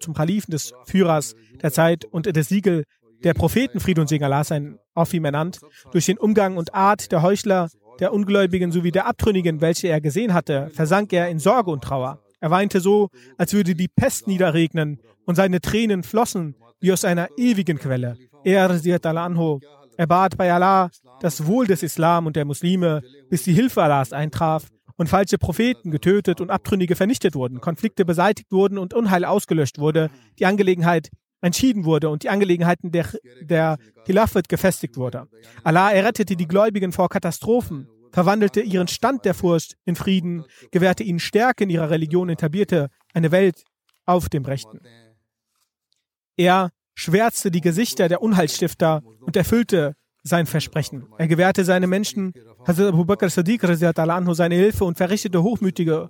zum Kalifen des Führers der Zeit und des Siegel der Propheten Friede und Segen Allah sein auf ihm ernannt. Durch den Umgang und Art der Heuchler, der Ungläubigen sowie der Abtrünnigen, welche er gesehen hatte, versank er in Sorge und Trauer. Er weinte so, als würde die Pest niederregnen und seine Tränen flossen wie aus einer ewigen Quelle. Er, anho, er bat bei Allah das Wohl des Islam und der Muslime, bis die Hilfe Allahs eintraf und falsche Propheten getötet und Abtrünnige vernichtet wurden, Konflikte beseitigt wurden und Unheil ausgelöscht wurde, die Angelegenheit entschieden wurde und die Angelegenheiten der, der Khilafat gefestigt wurde. Allah errettete die Gläubigen vor Katastrophen, verwandelte ihren Stand der Furcht in Frieden, gewährte ihnen Stärke in ihrer Religion, etablierte eine Welt auf dem Rechten. Er schwärzte die Gesichter der Unheilstifter und erfüllte sein Versprechen. Er gewährte seine Menschen, Hazrat Abu Bakr Sadiq anhu, seine Hilfe und verrichtete hochmütige,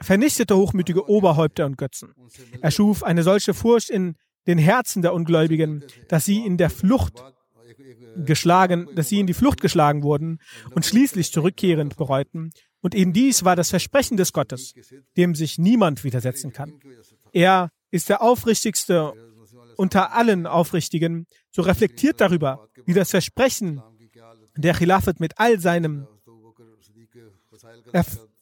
vernichtete hochmütige Oberhäupter und Götzen. Er schuf eine solche Furcht in den Herzen der Ungläubigen, dass sie in der Flucht geschlagen, dass sie in die Flucht geschlagen wurden und schließlich zurückkehrend bereuten. Und eben dies war das Versprechen des Gottes, dem sich niemand widersetzen kann. Er ist der aufrichtigste unter allen Aufrichtigen. So reflektiert darüber, wie das Versprechen der Khilafat mit all seinem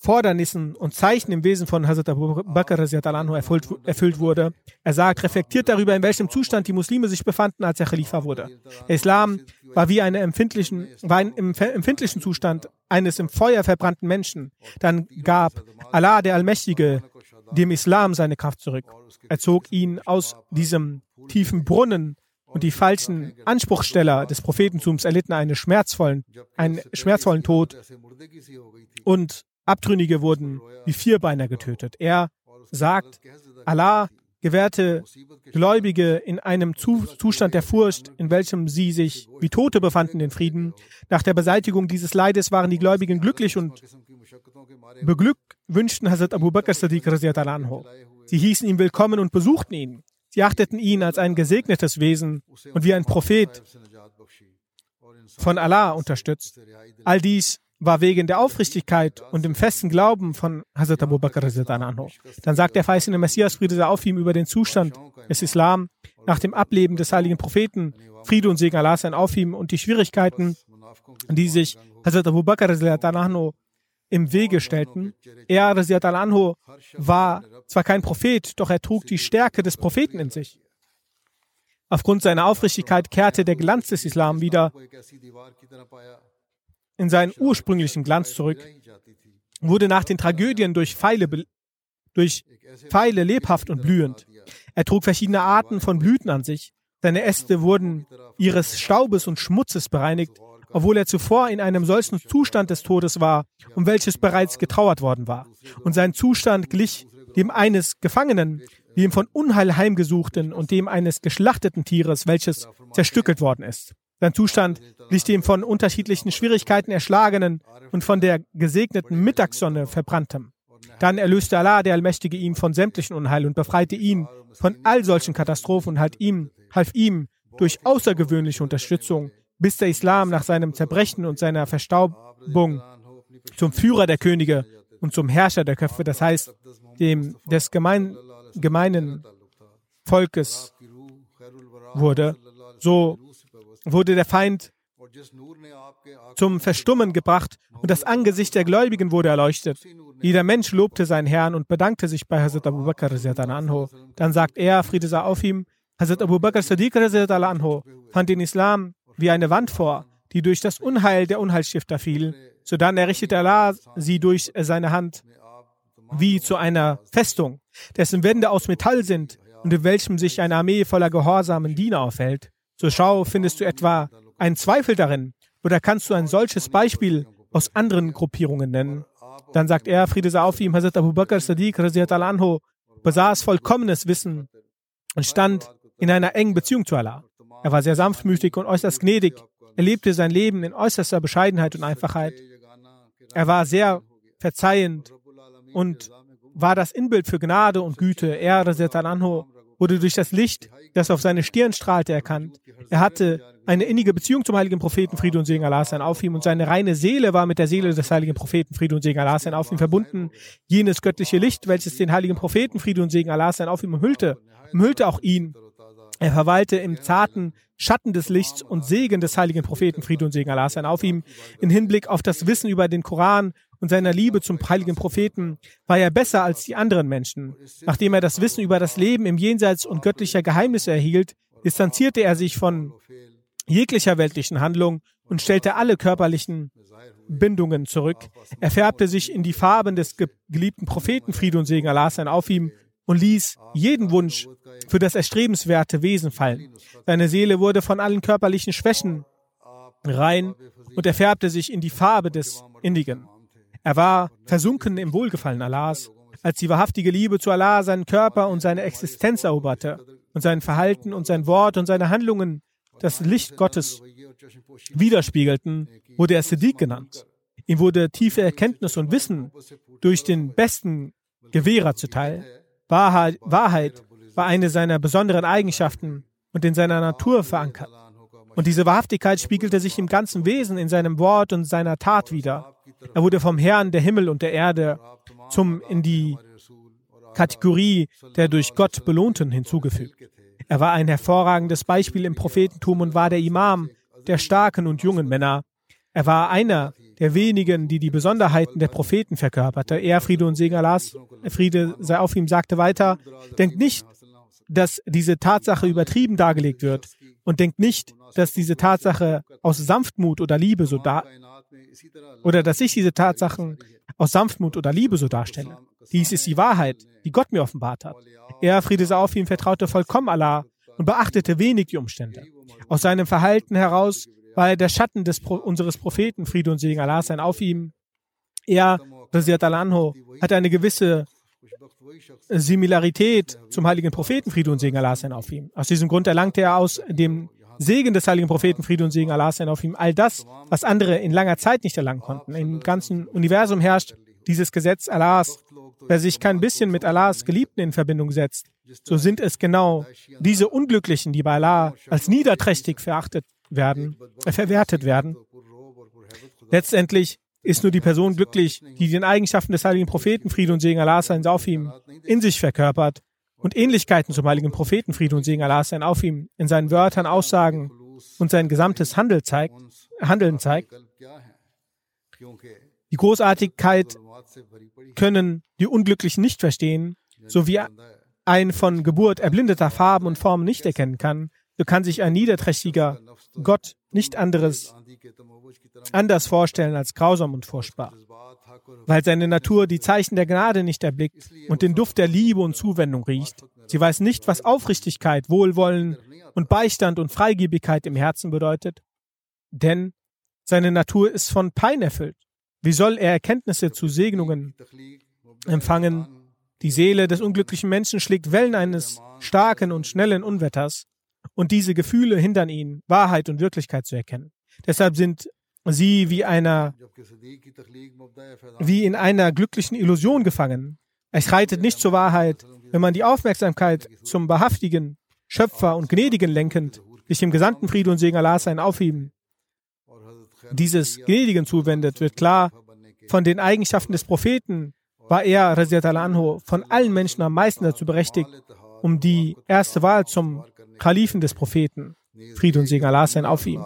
Erfordernissen und Zeichen im Wesen von Hazrat Abu Bakr erfüllt, erfüllt wurde. Er sagt, reflektiert darüber, in welchem Zustand die Muslime sich befanden, als er Khalifa wurde. Der Islam war wie eine empfindlichen, war ein, im empfindlichen Zustand eines im Feuer verbrannten Menschen. Dann gab Allah, der Allmächtige, dem Islam seine Kraft zurück. Er zog ihn aus diesem tiefen Brunnen und die falschen Anspruchsteller des Prophetentums erlitten einen schmerzvollen, einen schmerzvollen Tod und Abtrünnige wurden wie Vierbeiner getötet. Er sagt, Allah gewährte Gläubige in einem Zustand der Furcht, in welchem sie sich wie Tote befanden, den Frieden. Nach der Beseitigung dieses Leides waren die Gläubigen glücklich und beglückwünschten Hazrat Abu Bakr Sadiq anhu. Sie hießen ihn willkommen und besuchten ihn. Sie achteten ihn als ein gesegnetes Wesen und wie ein Prophet von Allah unterstützt. All dies war wegen der Aufrichtigkeit und dem festen Glauben von Hazrat Abu Bakr. Dann sagt der verheißene Messias, Friede sei auf ihm, über den Zustand des Islam nach dem Ableben des heiligen Propheten, Friede und Segen Allah sein auf ihm und die Schwierigkeiten, die sich Hazrat Abu Bakr im Wege stellten. Er, anhu, war zwar kein Prophet, doch er trug die Stärke des Propheten in sich. Aufgrund seiner Aufrichtigkeit kehrte der Glanz des Islam wieder in seinen ursprünglichen Glanz zurück, wurde nach den Tragödien durch Pfeile, durch Pfeile lebhaft und blühend. Er trug verschiedene Arten von Blüten an sich. Seine Äste wurden ihres Staubes und Schmutzes bereinigt, obwohl er zuvor in einem solchen Zustand des Todes war, um welches bereits getrauert worden war. Und sein Zustand glich dem eines Gefangenen, dem von Unheil heimgesuchten und dem eines geschlachteten Tieres, welches zerstückelt worden ist. Sein Zustand glich dem von unterschiedlichen Schwierigkeiten erschlagenen und von der gesegneten Mittagssonne verbranntem. Dann erlöste Allah, der Allmächtige, ihn von sämtlichen Unheil und befreite ihn von all solchen Katastrophen und half ihm, half ihm durch außergewöhnliche Unterstützung, bis der Islam nach seinem Zerbrechen und seiner Verstaubung zum Führer der Könige und zum Herrscher der Köpfe, das heißt dem des gemein, gemeinen Volkes wurde, so wurde der Feind zum Verstummen gebracht und das Angesicht der Gläubigen wurde erleuchtet. Jeder Mensch lobte seinen Herrn und bedankte sich bei Hazrat Abu Bakr. Anho. Dann sagt er, Friede sei auf ihm, Hazrat Abu Bakr Sadiq Anho fand den Islam wie eine Wand vor, die durch das Unheil der Unheilstifter fiel. Sodann errichtete Allah sie durch seine Hand wie zu einer Festung, dessen Wände aus Metall sind und in welchem sich eine Armee voller gehorsamen Diener aufhält. So schau, findest du etwa einen Zweifel darin? Oder kannst du ein solches Beispiel aus anderen Gruppierungen nennen? Dann sagt er, Friede sei auf ihm, Hazrat Abu Bakr Sadiq anho, besaß vollkommenes Wissen und stand in einer engen Beziehung zu Allah. Er war sehr sanftmütig und äußerst gnädig. Er lebte sein Leben in äußerster Bescheidenheit und Einfachheit. Er war sehr verzeihend und war das Inbild für Gnade und Güte. Er, anho, wurde durch das Licht, das auf seine Stirn strahlte, erkannt. Er hatte eine innige Beziehung zum heiligen Propheten Friede und Segen Allah sein auf ihm und seine reine Seele war mit der Seele des heiligen Propheten Friede und Segen Allah sein auf ihm verbunden. Jenes göttliche Licht, welches den heiligen Propheten Friede und Segen Allah sein auf ihm umhüllte, umhüllte auch ihn. Er verweilte im zarten Schatten des Lichts und Segen des heiligen Propheten Friede und Segen Allah sein auf ihm. In Hinblick auf das Wissen über den Koran und seiner Liebe zum heiligen Propheten war er besser als die anderen Menschen. Nachdem er das Wissen über das Leben im Jenseits und göttlicher Geheimnisse erhielt, distanzierte er sich von jeglicher weltlichen Handlung und stellte alle körperlichen Bindungen zurück. Er färbte sich in die Farben des geliebten Propheten Friede und Segen Allah sein auf ihm und ließ jeden Wunsch für das erstrebenswerte Wesen fallen. Seine Seele wurde von allen körperlichen Schwächen rein und er färbte sich in die Farbe des Innigen. Er war versunken im Wohlgefallen Allahs, als die wahrhaftige Liebe zu Allah seinen Körper und seine Existenz eroberte und sein Verhalten und sein Wort und seine Handlungen das Licht Gottes widerspiegelten, wurde er Siddiq genannt. Ihm wurde tiefe Erkenntnis und Wissen durch den besten Gewährer zuteil. Wahrheit, Wahrheit war eine seiner besonderen Eigenschaften und in seiner Natur verankert. Und diese Wahrhaftigkeit spiegelte sich im ganzen Wesen, in seinem Wort und seiner Tat wider. Er wurde vom Herrn der Himmel und der Erde zum in die Kategorie der durch Gott Belohnten hinzugefügt. Er war ein hervorragendes Beispiel im Prophetentum und war der Imam der starken und jungen Männer. Er war einer der wenigen, die die Besonderheiten der Propheten verkörperte. Er, Friede und Segen Allahs, Friede sei auf ihm, sagte weiter, denkt nicht, dass diese Tatsache übertrieben dargelegt wird und denkt nicht, dass diese Tatsache aus Sanftmut oder Liebe so da oder dass ich diese Tatsachen aus Sanftmut oder Liebe so darstelle. Dies ist die Wahrheit, die Gott mir offenbart hat. Er, Friede sei auf ihm, vertraute vollkommen Allah und beachtete wenig die Umstände. Aus seinem Verhalten heraus war er der Schatten des Pro unseres Propheten, Friede und Segen Allah sein auf ihm. Er, Raziat al-Anho, hatte eine gewisse Similarität zum heiligen Propheten, Friede und Segen Allah sein auf ihm. Aus diesem Grund erlangte er aus dem Segen des heiligen Propheten, Friede und Segen Allah sein auf ihm, all das, was andere in langer Zeit nicht erlangen konnten. Im ganzen Universum herrscht dieses Gesetz Allahs. Wer sich kein bisschen mit Allahs Geliebten in Verbindung setzt, so sind es genau diese Unglücklichen, die bei Allah als niederträchtig verachtet werden, äh, verwertet werden. Letztendlich ist nur die Person glücklich, die den Eigenschaften des heiligen Propheten Friede und Segen Allah sein auf ihm in sich verkörpert und Ähnlichkeiten zum heiligen Propheten Friede und Segen Allah sein auf ihm in seinen Wörtern, Aussagen und sein gesamtes Handel zeigt, Handeln zeigt. Die Großartigkeit können die Unglücklichen nicht verstehen, so wie ein von Geburt erblindeter Farben und Formen nicht erkennen kann, so kann sich ein niederträchtiger Gott nicht anderes anders vorstellen als grausam und furchtbar, weil seine Natur die Zeichen der Gnade nicht erblickt und den Duft der Liebe und Zuwendung riecht. Sie weiß nicht, was Aufrichtigkeit, Wohlwollen und Beistand und Freigebigkeit im Herzen bedeutet, denn seine Natur ist von Pein erfüllt. Wie soll er Erkenntnisse zu Segnungen empfangen? Die Seele des unglücklichen Menschen schlägt Wellen eines starken und schnellen Unwetters, und diese Gefühle hindern ihn, Wahrheit und Wirklichkeit zu erkennen. Deshalb sind sie wie einer, wie in einer glücklichen Illusion gefangen. Es reitet nicht zur Wahrheit, wenn man die Aufmerksamkeit zum wahrhaftigen Schöpfer und Gnädigen lenkend sich dem Gesandten Friede und Segen Allah sein auf ihm dieses Gnädigen zuwendet, wird klar, von den Eigenschaften des Propheten war er, anhu von allen Menschen am meisten dazu berechtigt, um die erste Wahl zum Kalifen des Propheten, Friede und Segen Allah sein auf ihm.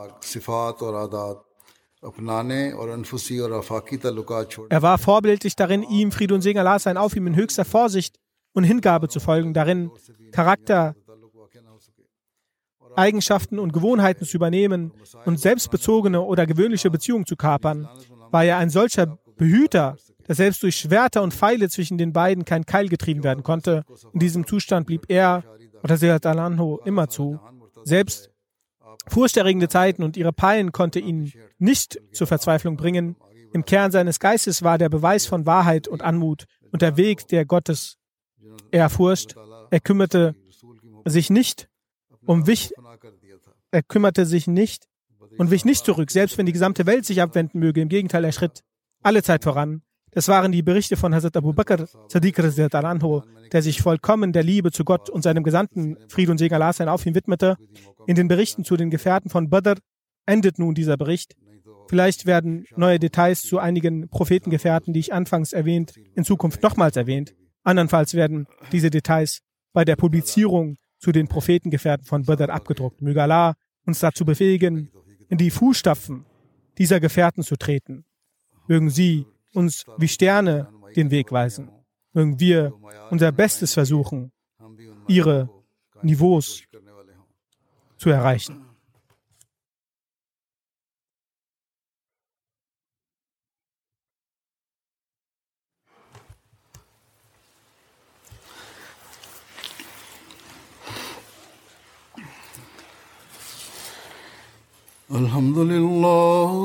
Er war vorbildlich darin, ihm Friede und Segen Allah sein auf ihm in höchster Vorsicht und Hingabe zu folgen, darin Charakter, Eigenschaften und Gewohnheiten zu übernehmen und selbstbezogene oder gewöhnliche Beziehungen zu kapern, war er ein solcher Behüter, dass selbst durch Schwerter und Pfeile zwischen den beiden kein Keil getrieben werden konnte. In diesem Zustand blieb er, oder Sehat Alanho, immer zu. Selbst furchterregende Zeiten und ihre Pein konnte ihn nicht zur Verzweiflung bringen. Im Kern seines Geistes war der Beweis von Wahrheit und Anmut und der Weg der Gottes Ehrfurcht. Er kümmerte sich nicht um wich, er kümmerte sich nicht und wich nicht zurück, selbst wenn die gesamte Welt sich abwenden möge. Im Gegenteil, er schritt alle Zeit voran. Das waren die Berichte von Hazrat Abu Bakr Sadiq anho, der sich vollkommen der Liebe zu Gott und seinem Gesandten Fried und Segen Allah sein auf ihn widmete. In den Berichten zu den Gefährten von Badr endet nun dieser Bericht. Vielleicht werden neue Details zu einigen Prophetengefährten, die ich anfangs erwähnt, in Zukunft nochmals erwähnt. Andernfalls werden diese Details bei der Publizierung zu den Prophetengefährten von Badr abgedruckt. Möge Allah uns dazu befähigen, in die Fußstapfen dieser Gefährten zu treten. Mögen sie uns wie Sterne den Weg weisen. Mögen wir unser Bestes versuchen, ihre Niveaus zu erreichen. الحمد لله